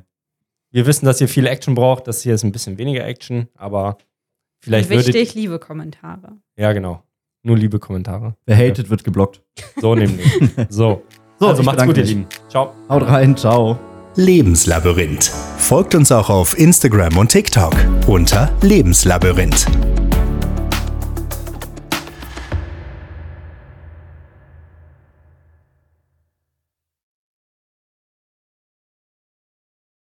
Wir wissen, dass ihr viel Action braucht. Das hier ist ein bisschen weniger Action, aber vielleicht und wichtig, würdet liebe Kommentare. Ja, genau. Nur liebe Kommentare. Wer hatet, wird geblockt. So nämlich. so. So, also macht's gut, ihr. Lieben. Ciao. Haut rein, ciao. Lebenslabyrinth. Folgt uns auch auf Instagram und TikTok unter Lebenslabyrinth.